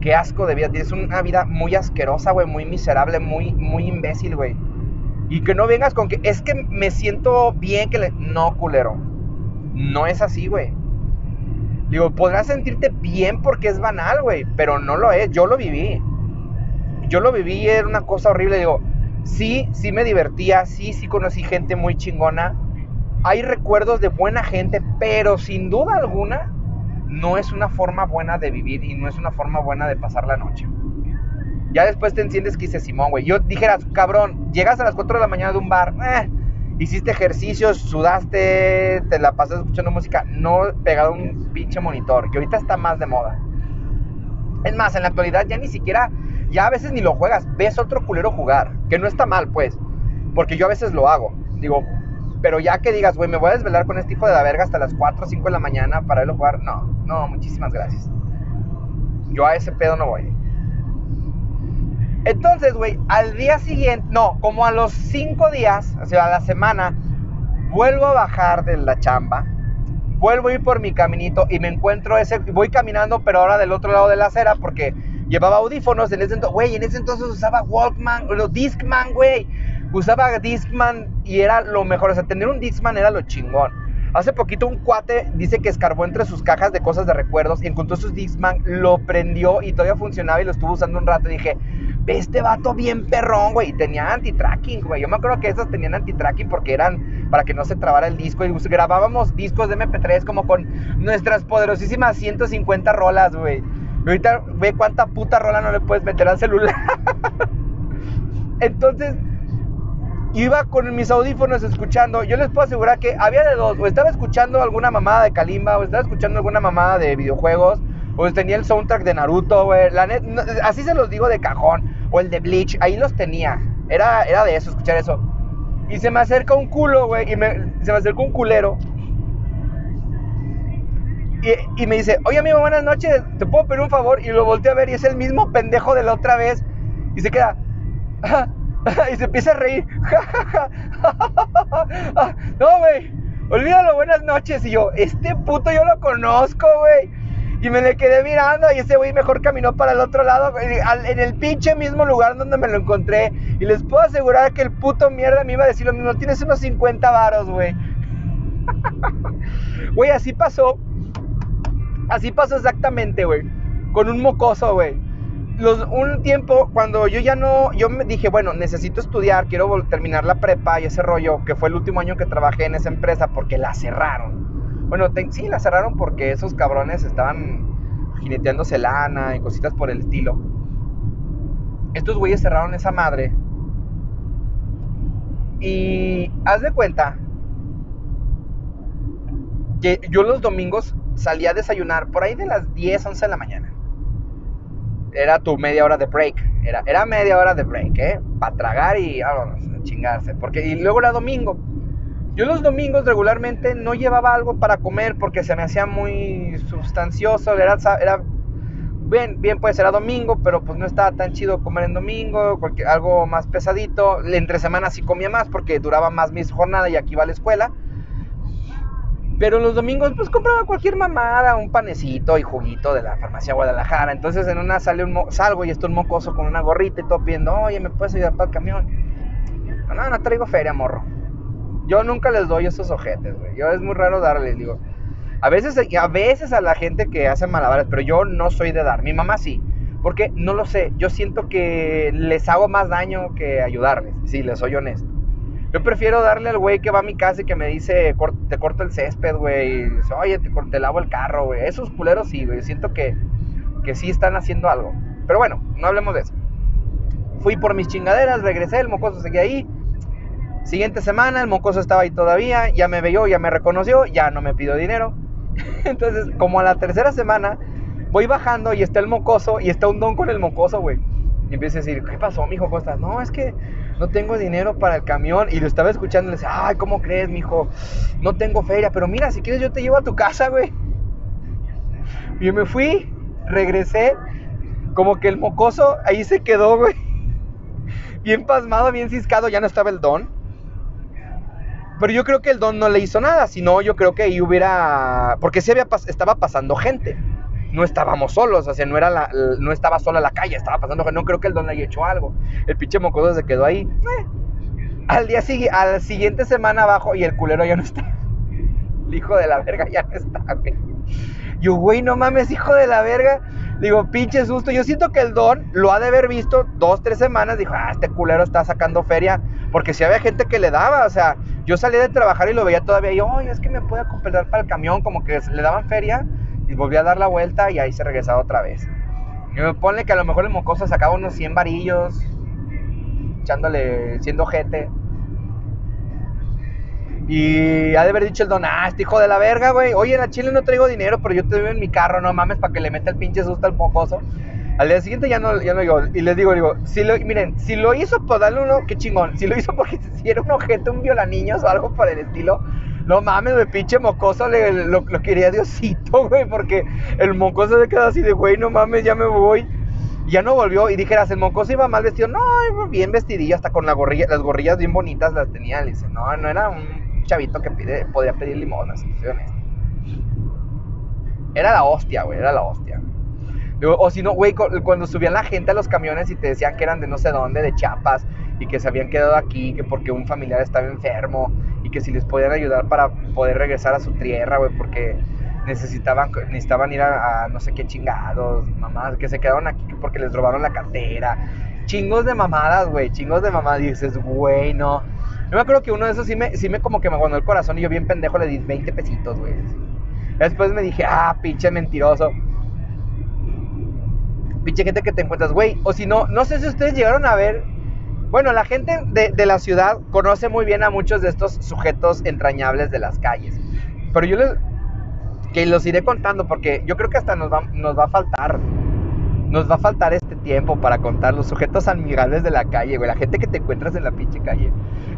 Qué asco de vida. Tienes una vida muy asquerosa, güey. Muy miserable, muy, muy imbécil, güey. Y que no vengas con que es que me siento bien que le... No, culero. No es así, güey. Digo, podrás sentirte bien porque es banal, güey. Pero no lo es. Yo lo viví yo lo viví, era una cosa horrible. Digo, sí, sí me divertía, sí, sí conocí gente muy chingona. Hay recuerdos de buena gente, pero sin duda alguna no es una forma buena de vivir y no es una forma buena de pasar la noche. Ya después te enciendes que dice Simón, güey. Yo dijeras, cabrón, llegas a las 4 de la mañana de un bar, eh, hiciste ejercicios, sudaste, te la pasas escuchando música, no pegado un pinche monitor, que ahorita está más de moda. Es más, en la actualidad ya ni siquiera ya a veces ni lo juegas, ves otro culero jugar, que no está mal, pues, porque yo a veces lo hago. Digo, pero ya que digas, güey, me voy a desvelar con este hijo de la verga hasta las 4 o 5 de la mañana para a jugar, no, no, muchísimas gracias. Yo a ese pedo no voy. Entonces, güey, al día siguiente, no, como a los 5 días, o sea, a la semana, vuelvo a bajar de la chamba, vuelvo a ir por mi caminito y me encuentro ese, voy caminando, pero ahora del otro lado de la acera, porque llevaba audífonos, en ese entonces, güey, en ese entonces usaba Walkman, o Discman, güey. Usaba Discman y era lo mejor, o sea, tener un Discman era lo chingón. Hace poquito un cuate dice que escarbó entre sus cajas de cosas de recuerdos y encontró sus Discman, lo prendió y todavía funcionaba y lo estuvo usando un rato y dije, ve este vato bien perrón, güey, tenía anti-tracking, güey. Yo me acuerdo que esas tenían anti-tracking porque eran para que no se trabara el disco y grabábamos discos de MP3 como con nuestras poderosísimas 150 rolas, güey ahorita ve cuánta puta rola no le puedes meter al celular. Entonces, iba con mis audífonos escuchando. Yo les puedo asegurar que había de dos. O estaba escuchando alguna mamada de Kalimba, o estaba escuchando alguna mamada de videojuegos, o tenía el soundtrack de Naruto, güey. así se los digo de cajón. O el de Bleach, ahí los tenía. Era, era de eso, escuchar eso. Y se me acerca un culo, güey. Y se me acerca un culero y, me dice, oye amigo, buenas noches, ¿te puedo pedir un favor? Y lo volteé a ver y es el mismo pendejo de la otra vez. Y se queda, y se empieza a reír. no, güey, olvídalo, buenas noches. Y yo, este puto yo lo conozco, güey. Y me le quedé mirando y ese güey mejor caminó para el otro lado, en el pinche mismo lugar donde me lo encontré. Y les puedo asegurar que el puto mierda me iba a decir lo mismo. Tienes unos 50 varos, güey. Güey, así pasó Así pasó exactamente, güey. Con un mocoso, güey. Un tiempo, cuando yo ya no, yo me dije, bueno, necesito estudiar, quiero terminar la prepa y ese rollo, que fue el último año que trabajé en esa empresa porque la cerraron. Bueno, sí, la cerraron porque esos cabrones estaban jineteándose lana y cositas por el estilo. Estos güeyes cerraron esa madre. Y haz de cuenta que yo los domingos salía a desayunar por ahí de las 10, 11 de la mañana. Era tu media hora de break. Era, era media hora de break, ¿eh? Para tragar y chingarse. Porque, y luego era domingo. Yo los domingos regularmente no llevaba algo para comer porque se me hacía muy sustancioso. Era, era bien, bien, pues era domingo, pero pues no estaba tan chido comer en domingo, algo más pesadito. Entre semanas sí comía más porque duraba más mis jornadas y aquí va a la escuela. Pero los domingos pues compraba cualquier mamada, un panecito y juguito de la farmacia Guadalajara. Entonces en una sale un salgo y esto un mocoso con una gorrita y todo pidiendo, oye, ¿me puedes ayudar para el camión? No, no, no traigo feria, morro. Yo nunca les doy esos ojetes, güey. Yo es muy raro darles, digo. A veces, a veces a la gente que hace malabares, pero yo no soy de dar. Mi mamá sí. Porque no lo sé, yo siento que les hago más daño que ayudarles, si les soy honesto. Yo prefiero darle al güey que va a mi casa y que me dice, te corto el césped, güey. Oye, te, lavo el carro, güey. Esos culeros sí, güey. Siento que, que sí están haciendo algo. Pero bueno, no hablemos de eso. Fui por mis chingaderas, regresé, el mocoso seguía ahí. Siguiente semana, el mocoso estaba ahí todavía, ya me vio, ya me reconoció, ya no me pidió dinero. Entonces, como a la tercera semana, voy bajando y está el mocoso y está un don con el mocoso, güey. Y empieza a decir, ¿qué pasó, mijo? ¿Cómo estás? No, es que no tengo dinero para el camión. Y lo estaba escuchando y le decía, ay, ¿cómo crees, mijo? No tengo feria, pero mira, si quieres yo te llevo a tu casa, güey. Yo me fui, regresé, como que el mocoso ahí se quedó, güey. Bien pasmado, bien ciscado, ya no estaba el don. Pero yo creo que el don no le hizo nada, sino yo creo que ahí hubiera... Porque sí había estaba pasando gente. No estábamos solos, o sea, no, era no estaba sola la calle, estaba pasando. No creo que el don le haya hecho algo. El pinche mocoso se quedó ahí. Eh. Al día a la siguiente semana abajo y el culero ya no está. El hijo de la verga ya no está, güey. Yo, güey, no mames, hijo de la verga. Digo, pinche susto. Yo siento que el don lo ha de haber visto dos, tres semanas. Dijo, ah, este culero está sacando feria. Porque si había gente que le daba, o sea, yo salía de trabajar y lo veía todavía. Y oye, es que me puede completar para el camión. Como que le daban feria y volvía a dar la vuelta y ahí se regresaba otra vez. Y me pone que a lo mejor el mocoso sacaba unos 100 varillos, echándole, siendo gente. Y ha de haber dicho el don, ah, este hijo de la verga, güey. Oye, en la Chile no traigo dinero, pero yo te doy en mi carro, no mames, para que le meta el pinche susto al mocoso. Al día siguiente ya no, ya no digo, y les digo, digo, si lo, miren, si lo hizo por darle uno, qué chingón. Si lo hizo porque si era un objeto, un violaniños o algo por el estilo, no mames, güey, pinche mocoso, lo, quería Diosito, güey, porque el mocoso se quedó así de, güey, no mames, ya me voy. ya no volvió y dijeras, el mocoso iba mal vestido. No, iba bien vestidillo, hasta con la gorrilla, las gorrillas bien bonitas las tenía. Le dice, no, no era un chavito que pide, podía pedir limonas, Era la hostia, güey, era la hostia. O si no, güey, cuando subían la gente a los camiones y te decían que eran de no sé dónde, de Chiapas, y que se habían quedado aquí, que porque un familiar estaba enfermo, y que si les podían ayudar para poder regresar a su tierra, güey, porque necesitaban, necesitaban ir a, no sé qué chingados, mamás, que se quedaron aquí porque les robaron la cartera. Chingos de mamadas, güey, chingos de mamadas. Dices, güey, no. Yo me acuerdo que uno de esos sí me, sí me como que me aguantó el corazón y yo bien pendejo le di 20 pesitos, güey. Después me dije, ah, pinche mentiroso pinche gente que te encuentras, güey. O si no, no sé si ustedes llegaron a ver. Bueno, la gente de, la ciudad conoce muy bien a muchos de estos sujetos entrañables de las calles. Pero yo les. que los iré contando porque yo creo que hasta nos va, nos va a faltar. Nos va a faltar este tiempo para contar los sujetos amigables de la calle, güey. La gente que te encuentras en la pinche calle.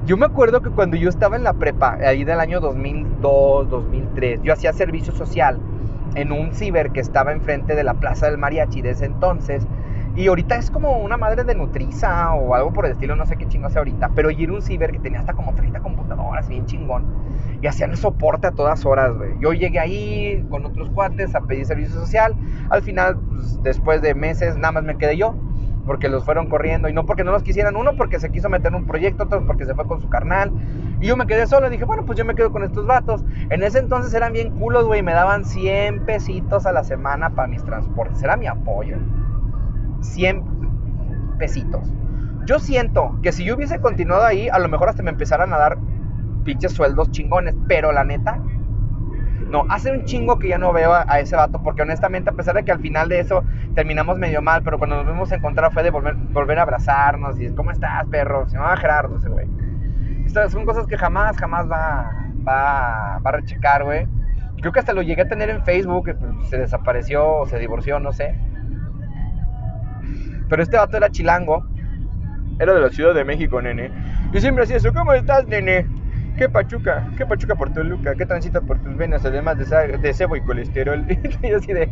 Yo me acuerdo que cuando yo estaba en la prepa, ahí del año 2002, 2003, yo hacía servicio social en un ciber que estaba enfrente de la Plaza del Mariachi de ese entonces. Y ahorita es como una madre de Nutriza o algo por el estilo, no sé qué chingo hace ahorita. Pero allí era un ciber que tenía hasta como 30 computadoras, bien chingón. Y hacían soporte a todas horas, güey. Yo llegué ahí con otros cuates a pedir servicio social. Al final, pues, después de meses, nada más me quedé yo porque los fueron corriendo y no porque no los quisieran, uno porque se quiso meter en un proyecto, otro porque se fue con su carnal. Y yo me quedé solo y dije, bueno, pues yo me quedo con estos vatos. En ese entonces eran bien culos, güey, me daban 100 pesitos a la semana para mis transportes, era mi apoyo. 100 pesitos. Yo siento que si yo hubiese continuado ahí, a lo mejor hasta me empezaran a dar pinches sueldos chingones, pero la neta, no, hace un chingo que ya no veo a, ese vato, porque honestamente, a pesar de que al final de eso terminamos medio mal, pero cuando nos vimos encontrar fue de volver, volver a abrazarnos y ¿cómo estás, perro? Se llama Gerardo ese güey. Estas son cosas que jamás, jamás va, va, va a rechecar, güey. Creo que hasta lo llegué a tener en Facebook, pues, se desapareció se divorció, no sé. Pero este vato era chilango. Era de la Ciudad de México, nene. Y siempre hacía eso, ¿cómo estás, nene? ¿Qué pachuca? ¿Qué pachuca por tu luca? ¿Qué transita por tus venas además de, de cebo y colesterol? y así de,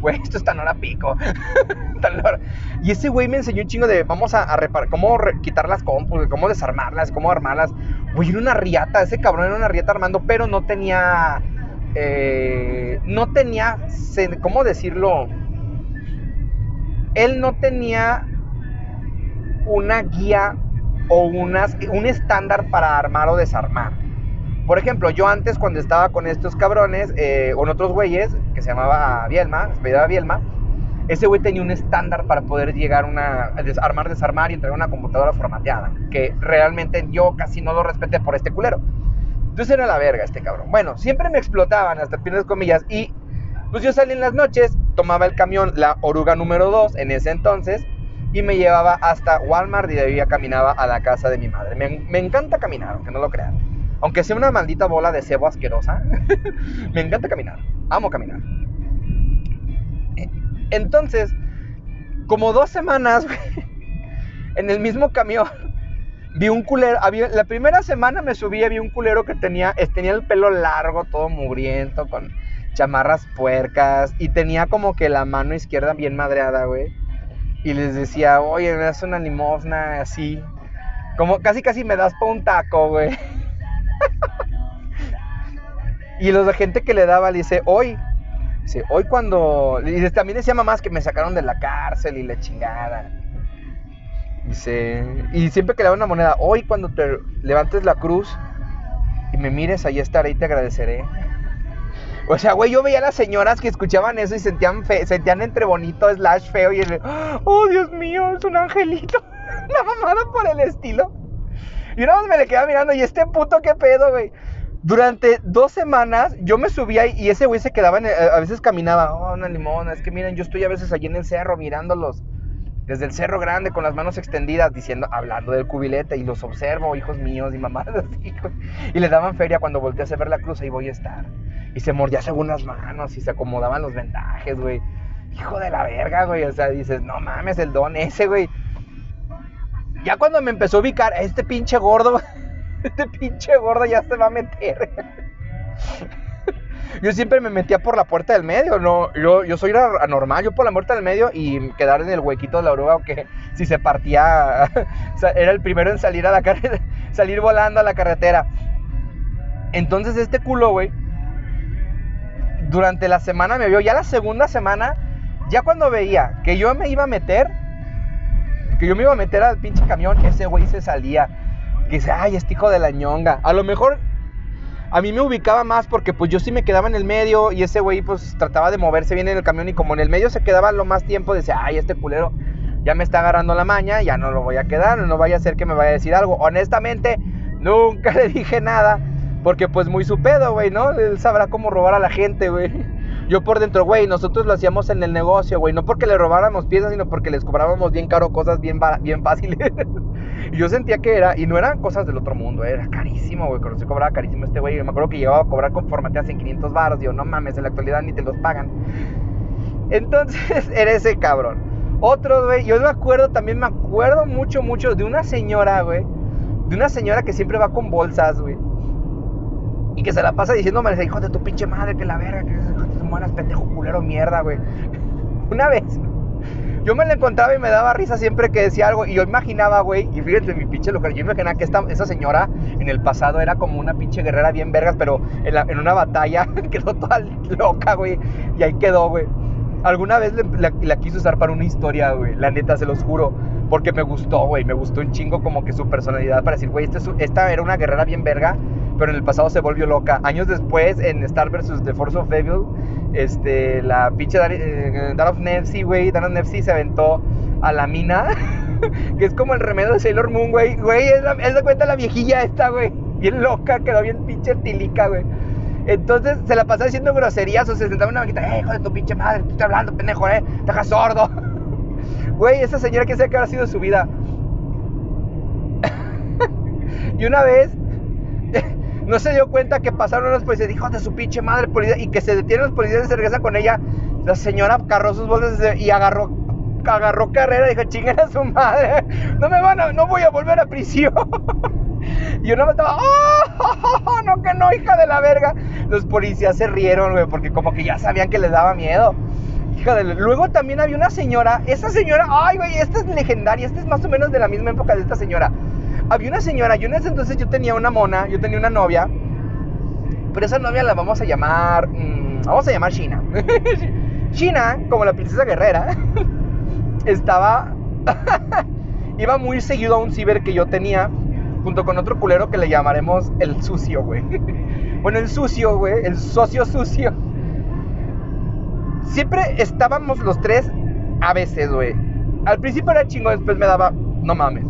güey, esto es tan hora pico. y ese güey me enseñó un chingo de, vamos a, reparar, cómo quitar las compus, cómo desarmarlas, cómo armarlas. Güey, era una riata, ese cabrón era una riata armando, pero no tenía, eh, no tenía, ¿cómo decirlo? Él no tenía una guía o unas, un estándar para armar o desarmar. Por ejemplo, yo antes cuando estaba con estos cabrones, eh, con otros güeyes, que se llamaba Bielma, se llamaba Bielma, ese güey tenía un estándar para poder llegar a, a armar, desarmar y entregar una computadora formateada, que realmente yo casi no lo respeté por este culero. Entonces era la verga este cabrón. Bueno, siempre me explotaban, hasta piernas comillas, y pues yo salí en las noches, tomaba el camión, la oruga número 2 en ese entonces, y me llevaba hasta Walmart y de ahí ya caminaba a la casa de mi madre. Me, encanta caminar, aunque no lo crean. Aunque sea una maldita bola de cebo asquerosa, me encanta caminar. Amo caminar. Entonces, como dos semanas, en el mismo camión, vi un culero. la primera semana me subí vi un culero que tenía, tenía el pelo largo, todo mugriento, con chamarras puercas. Y tenía como que la mano izquierda bien madreada, güey. Y les decía, oye, me das una limosna así. Como casi casi me das para un taco, güey. y los de gente que le daba le dice, hoy Dice, hoy cuando. Y también decía mamás que me sacaron de la cárcel y la chingada. Dice, y siempre que le da una moneda, hoy cuando te levantes la cruz y me mires, ahí estaré y te agradeceré. O sea, güey, yo veía a las señoras que escuchaban eso y sentían, sentían entre bonito, slash feo y el, oh Dios mío, es un angelito. Una mamada por el estilo. Y una vez me le quedaba mirando y este puto, qué pedo, güey. Durante dos semanas yo me subía y ese güey se quedaba, a veces caminaba, oh, una limona, es que miren, yo estoy a veces allí en el cerro mirándolos, desde el cerro grande con las manos extendidas, diciendo, hablando del cubilete y los observo, hijos míos y mamás así, Y le daban feria cuando voltease a ver la cruz, ahí voy a estar. Y se mordía según las manos y se acomodaban los vendajes, güey. Hijo de la verga, güey. O sea, dices, no mames, el don ese, güey. Ya cuando me empezó a ubicar, este pinche gordo, este pinche gordo ya se va a meter. Yo siempre me metía por la puerta del medio, no, yo, yo soy anormal, yo por la puerta del medio y quedar en el huequito de la oruga, que si se partía, era el primero en salir a la carretera, salir volando a la carretera. Entonces este culo, güey, durante la semana me vio, ya la segunda semana, ya cuando veía que yo me iba a meter, que yo me iba a meter al pinche camión, ese güey se salía que dice, ay, este hijo de la ñonga. A lo mejor a mí me ubicaba más porque pues yo sí me quedaba en el medio y ese güey pues trataba de moverse bien en el camión y como en el medio se quedaba lo más tiempo, decía, ay, este culero ya me está agarrando la maña, ya no lo voy a quedar, no vaya a ser que me vaya a decir algo. Honestamente, nunca le dije nada porque pues muy su pedo, güey, ¿no? Él sabrá cómo robar a la gente, güey. Yo por dentro, güey, nosotros lo hacíamos en el negocio, güey, no porque le robáramos piezas, sino porque les cobrábamos bien caro cosas bien, bien fáciles. Y yo sentía que era, y no eran cosas del otro mundo, era carísimo, güey. Cuando se cobraba carísimo este güey, me acuerdo que llegaba a cobrar con formateas en 500 baros. Digo, no mames, en la actualidad ni te los pagan. Entonces, era ese cabrón. Otro, güey, yo me acuerdo, también me acuerdo mucho, mucho de una señora, güey. De una señora que siempre va con bolsas, güey. Y que se la pasa diciéndome, hijo de tu pinche madre, que la verga, que te mueras, pendejo culero, mierda, güey. Una vez yo me la encontraba y me daba risa siempre que decía algo. Y yo imaginaba, güey, y fíjate mi pinche loca, yo imaginaba que esta, esa señora en el pasado era como una pinche guerrera bien vergas, pero en, una batalla quedó toda loca, güey. Y ahí quedó, güey. Alguna vez la, la, quise usar para una historia, güey. La neta, se los juro. Porque me gustó, güey. Me gustó un chingo como que su personalidad para decir, güey, esta, esta era una guerrera bien verga pero en el pasado se volvió loca. Años después, en Star vs. The Force of Evil, este, la pinche Dar, eh, of Nefsi, güey, Dar of se aventó a la mina, que es como el remedio de Sailor Moon, güey. Güey, es, la, cuenta la viejilla esta, güey. Bien loca, quedó bien pinche tilica, güey. Entonces se la pasaba diciendo groserías o se sentaba en una banquita, eh, hijo de tu pinche madre, tú estás hablando, pendejo, eh, te dejas sordo. Güey, esa señora que sé que habrá sido su vida. y una vez no se dio cuenta que pasaron los policías, dijo de su pinche madre, policía, y que se detienen los policías y se regresan con ella. La señora agarró sus bolsas y agarró, agarró carrera, dijo, chinguen a su madre, no me van a, no voy a volver a prisión. y uno me estaba, ¡oh! No, que no, hija de la verga. Los policías se rieron, güey, porque como que ya sabían que les daba miedo. Hija de... Luego también había una señora, esa señora, ay, güey, esta es legendaria, esta es más o menos de la misma época de esta señora había una señora, yo en ese entonces yo tenía una mona, yo tenía una novia, pero esa novia la vamos a llamar, mm, vamos a llamar China. China, como la princesa guerrera, estaba... iba muy seguido a un ciber que yo tenía, junto con otro culero que le llamaremos el sucio, güey. bueno, el sucio, güey, el socio sucio. Siempre estábamos los tres a veces, güey. Al principio era chingo, después me daba, no mames.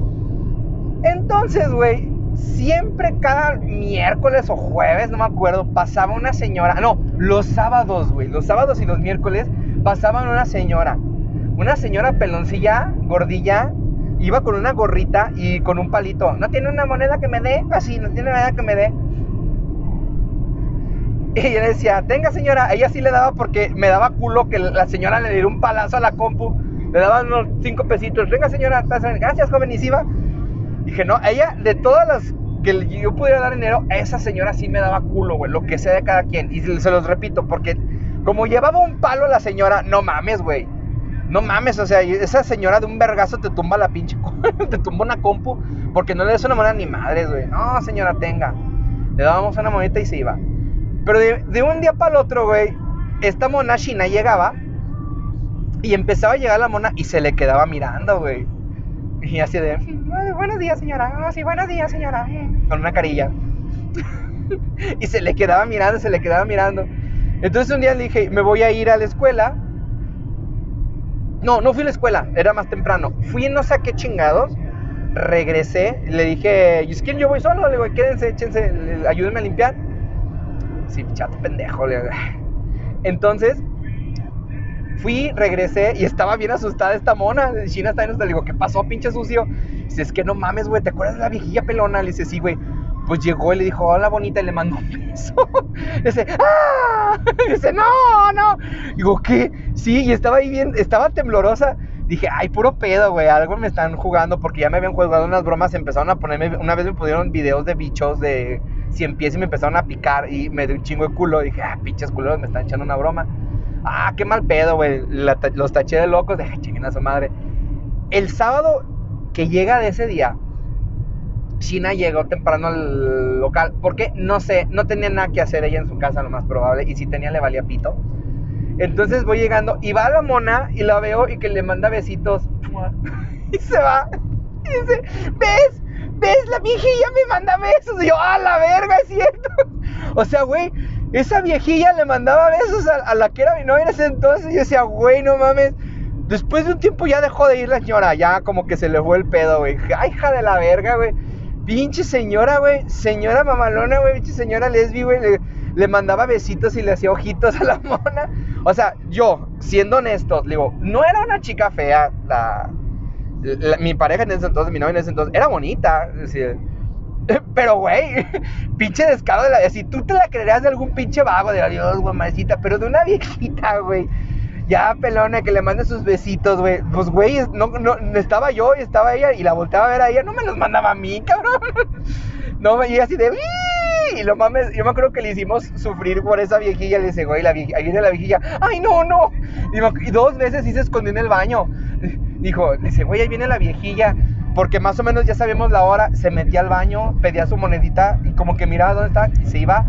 Entonces, güey, siempre cada miércoles o jueves, no me acuerdo, pasaba una señora. No, los sábados, güey. Los sábados y los miércoles pasaban una señora. Una señora peloncilla, gordilla, iba con una gorrita y con un palito. No tiene una moneda que me dé, así, no tiene moneda que me dé. Y ella decía, tenga señora, ella sí le daba porque me daba culo que la señora le diera un palazo a la compu. Le daban unos cinco pesitos. Venga señora, gracias joven, y si iba. Dije, no, ella, de todas las que yo pudiera dar dinero, esa señora sí me daba culo, güey, lo que sea de cada quien. Y se los repito, porque como llevaba un palo la señora, no mames, güey. No mames, o sea, esa señora de un vergazo te tumba la pinche, te tumba una compu, porque no le des una moneda ni madres, güey. No, señora, tenga. Le dábamos una moneda y se iba. Pero de, un día para el otro, güey, esta mona china llegaba y empezaba a llegar la mona y se le quedaba mirando, güey. Y así de, buenos días, señora. Ah, sí, buenos días, señora. Con una carilla. y se le quedaba mirando, se le quedaba mirando. Entonces un día le dije, me voy a ir a la escuela. No, no fui a la escuela, era más temprano. Fui no sé qué chingados. Regresé, le dije, ¿y es que yo voy solo? Le digo, quédense, échense, ayúdenme a limpiar. Sí, chato pendejo. Entonces, Fui, regresé y estaba bien asustada esta mona. China está en Le digo, ¿qué pasó, pinche sucio? Dice, es que no mames, güey, ¿te acuerdas de la viejilla pelona? Le dice, sí, güey. Pues llegó y le dijo, hola bonita, y le mandó un beso. dice, ¡ah! dice, no, no. Digo, ¿qué? Sí, y estaba ahí bien, estaba temblorosa. Dije, ay, puro pedo, güey, algo me están jugando porque ya me habían jugado unas bromas. Empezaron a ponerme, una vez me pusieron videos de bichos de 100 pies y me empezaron a picar y me dio un chingo de culo. Dije, ah, pinches culeros, me están echando una broma. Ah, qué mal pedo, güey. Los taché de locos. De chinguen a su madre. El sábado que llega de ese día, China llegó temprano al local. Porque no sé, no tenía nada que hacer ella en su casa, lo más probable. Y si tenía, le valía pito. Entonces voy llegando y va la mona y la veo y que le manda besitos. Y se va. Y dice, ¿ves? ¿Ves? La viejilla me manda besos. Y yo, ¡ah, la verga, es cierto! O sea, güey, esa viejilla le mandaba besos a, la que era mi novia en ese entonces. Y yo decía, güey, no mames. Después de un tiempo ya dejó de ir la señora. Ya como que se le fue el pedo, güey. Ay, hija de la verga, güey. Pinche señora, güey. Señora mamalona, güey. Pinche señora lesbi, güey. Le, mandaba besitos y le hacía ojitos a la mona. O sea, yo, siendo honesto, digo, no era una chica fea. La, mi pareja en ese entonces, mi novia en ese entonces, era bonita. Pero, güey, pinche descaro de la. Si tú te la creerías de algún pinche vago de Dios, mamacita, pero de una viejita, güey. Ya, pelona, que le mande sus besitos, güey. Pues, güey, no, no, estaba yo y estaba ella y la volteaba a ver a ella. No me los mandaba a mí, cabrón. No, y así de. Y lo mames, yo me acuerdo que le hicimos sufrir por esa viejilla. Le dice, güey, la ahí viene la viejilla. ¡Ay, no, no! Y, dos veces sí se escondió en el baño. Dijo, le dice, güey, ahí viene la viejilla porque más o menos ya sabíamos la hora, se metía al baño, pedía su monedita y como que miraba dónde está y se iba.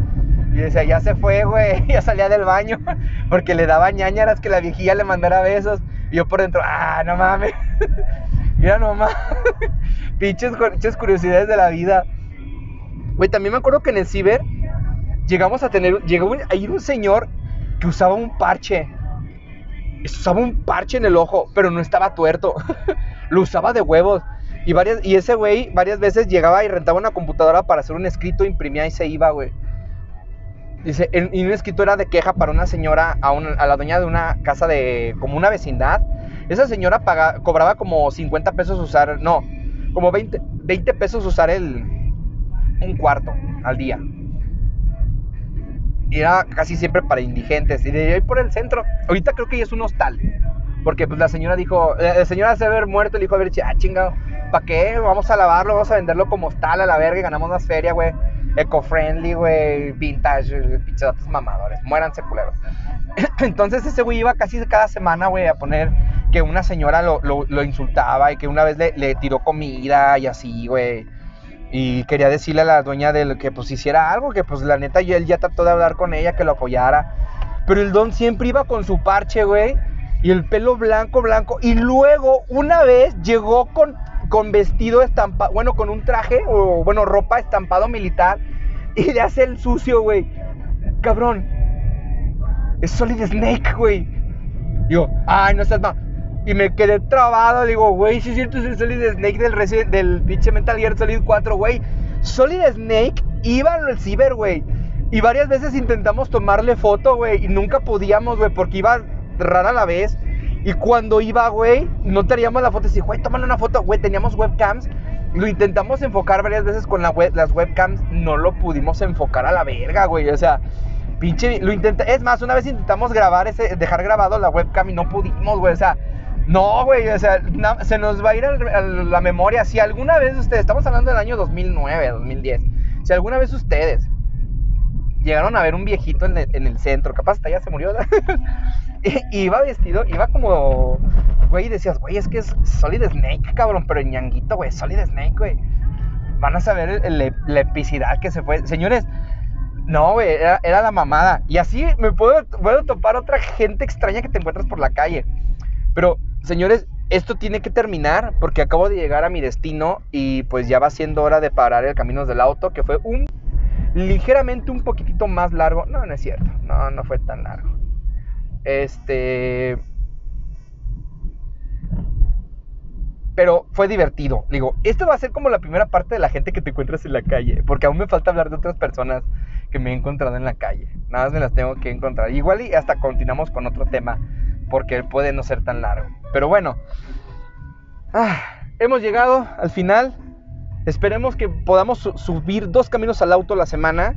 Y decía, ya se fue, güey, ya salía del baño, porque le daba ñañaras que la viejilla le mandara besos. Y yo por dentro, ah, no mames. Mira nomás, pinches, pinches curiosidades de la vida. Güey, también me acuerdo que en el ciber llegamos a tener, llegó a ir un señor que usaba un parche. Usaba un parche en el ojo, pero no estaba tuerto. Lo usaba de huevos. Y, varias, y ese güey varias veces llegaba y rentaba una computadora para hacer un escrito, imprimía y se iba, güey. Dice, y un escrito era de queja para una señora, a, a, la dueña de una casa de, como una vecindad. Esa señora paga, cobraba como 50 pesos usar, no, como 20, 20 pesos usar el, un cuarto al día. Y era casi siempre para indigentes. Y de ahí por el centro, ahorita creo que ya es un hostal. Porque pues la señora dijo, la señora se haber muerto, le dijo a ver, ah, chingado, ¿para qué? Vamos a lavarlo, vamos a venderlo como tal a la verga y ganamos más feria, güey. Eco-friendly, güey, vintage, pinches mamadores, muéranse culeros. Entonces ese güey iba casi cada semana, güey, a poner que una señora lo, lo, insultaba y que una vez le, le tiró comida y así, güey. Y quería decirle a la dueña del que pues hiciera algo, que pues la neta él ya trató de hablar con ella, que lo apoyara. Pero el don siempre iba con su parche, güey y el pelo blanco, blanco. Y luego, una vez llegó con, con vestido estampado, bueno, con un traje o, bueno, ropa estampado militar y le hace el sucio, güey. Cabrón, es Solid Snake, güey. Digo, ay, no estás mal. Y me quedé trabado, digo, güey, si es cierto, es el Solid Snake del, del pinche Metal Gear Solid 4, güey. Solid Snake iba al ciber, güey. Y varias veces intentamos tomarle foto, güey, y nunca podíamos, güey, porque iba rara la vez. Y cuando iba, güey, no teníamos la foto. Y güey, tómale una foto. Güey, teníamos webcams. Lo intentamos enfocar varias veces con la web, las webcams. No lo pudimos enfocar a la verga, güey. O sea, pinche. Lo intenta, es más, una vez intentamos grabar ese, dejar grabado la webcam y no pudimos, güey. O sea, no, güey. O sea, se nos va a ir a la memoria. Si alguna vez ustedes, estamos hablando del año 2009, 2010. Si alguna vez ustedes llegaron a ver un viejito en el, centro, capaz hasta ya se murió, iba vestido, iba como, güey, decías, güey, es que es Solid Snake, cabrón, pero ñanguito, güey, Solid Snake, güey. Van a saber la epicidad que se fue. Señores, no, güey, era, la mamada. Y así me puedo, puedo topar otra gente extraña que te encuentras por la calle. Pero, señores, esto tiene que terminar porque acabo de llegar a mi destino y pues ya va siendo hora de parar el camino del auto, que fue un ligeramente un poquitito más largo. No, no es cierto, no, no fue tan largo. Este. Pero fue divertido. Digo, esto va a ser como la primera parte de la gente que te encuentras en la calle. Porque aún me falta hablar de otras personas que me he encontrado en la calle. Nada más me las tengo que encontrar. Igual y hasta continuamos con otro tema. Porque puede no ser tan largo. Pero bueno. Ah, hemos llegado al final. Esperemos que podamos subir dos caminos al auto la semana.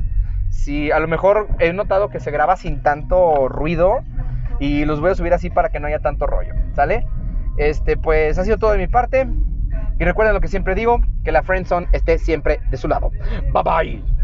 Si a lo mejor he notado que se graba sin tanto ruido y los voy a subir así para que no haya tanto rollo, ¿sale? Este, pues ha sido todo de mi parte. Y recuerden lo que siempre digo, que la friendzone esté siempre de su lado. Bye bye.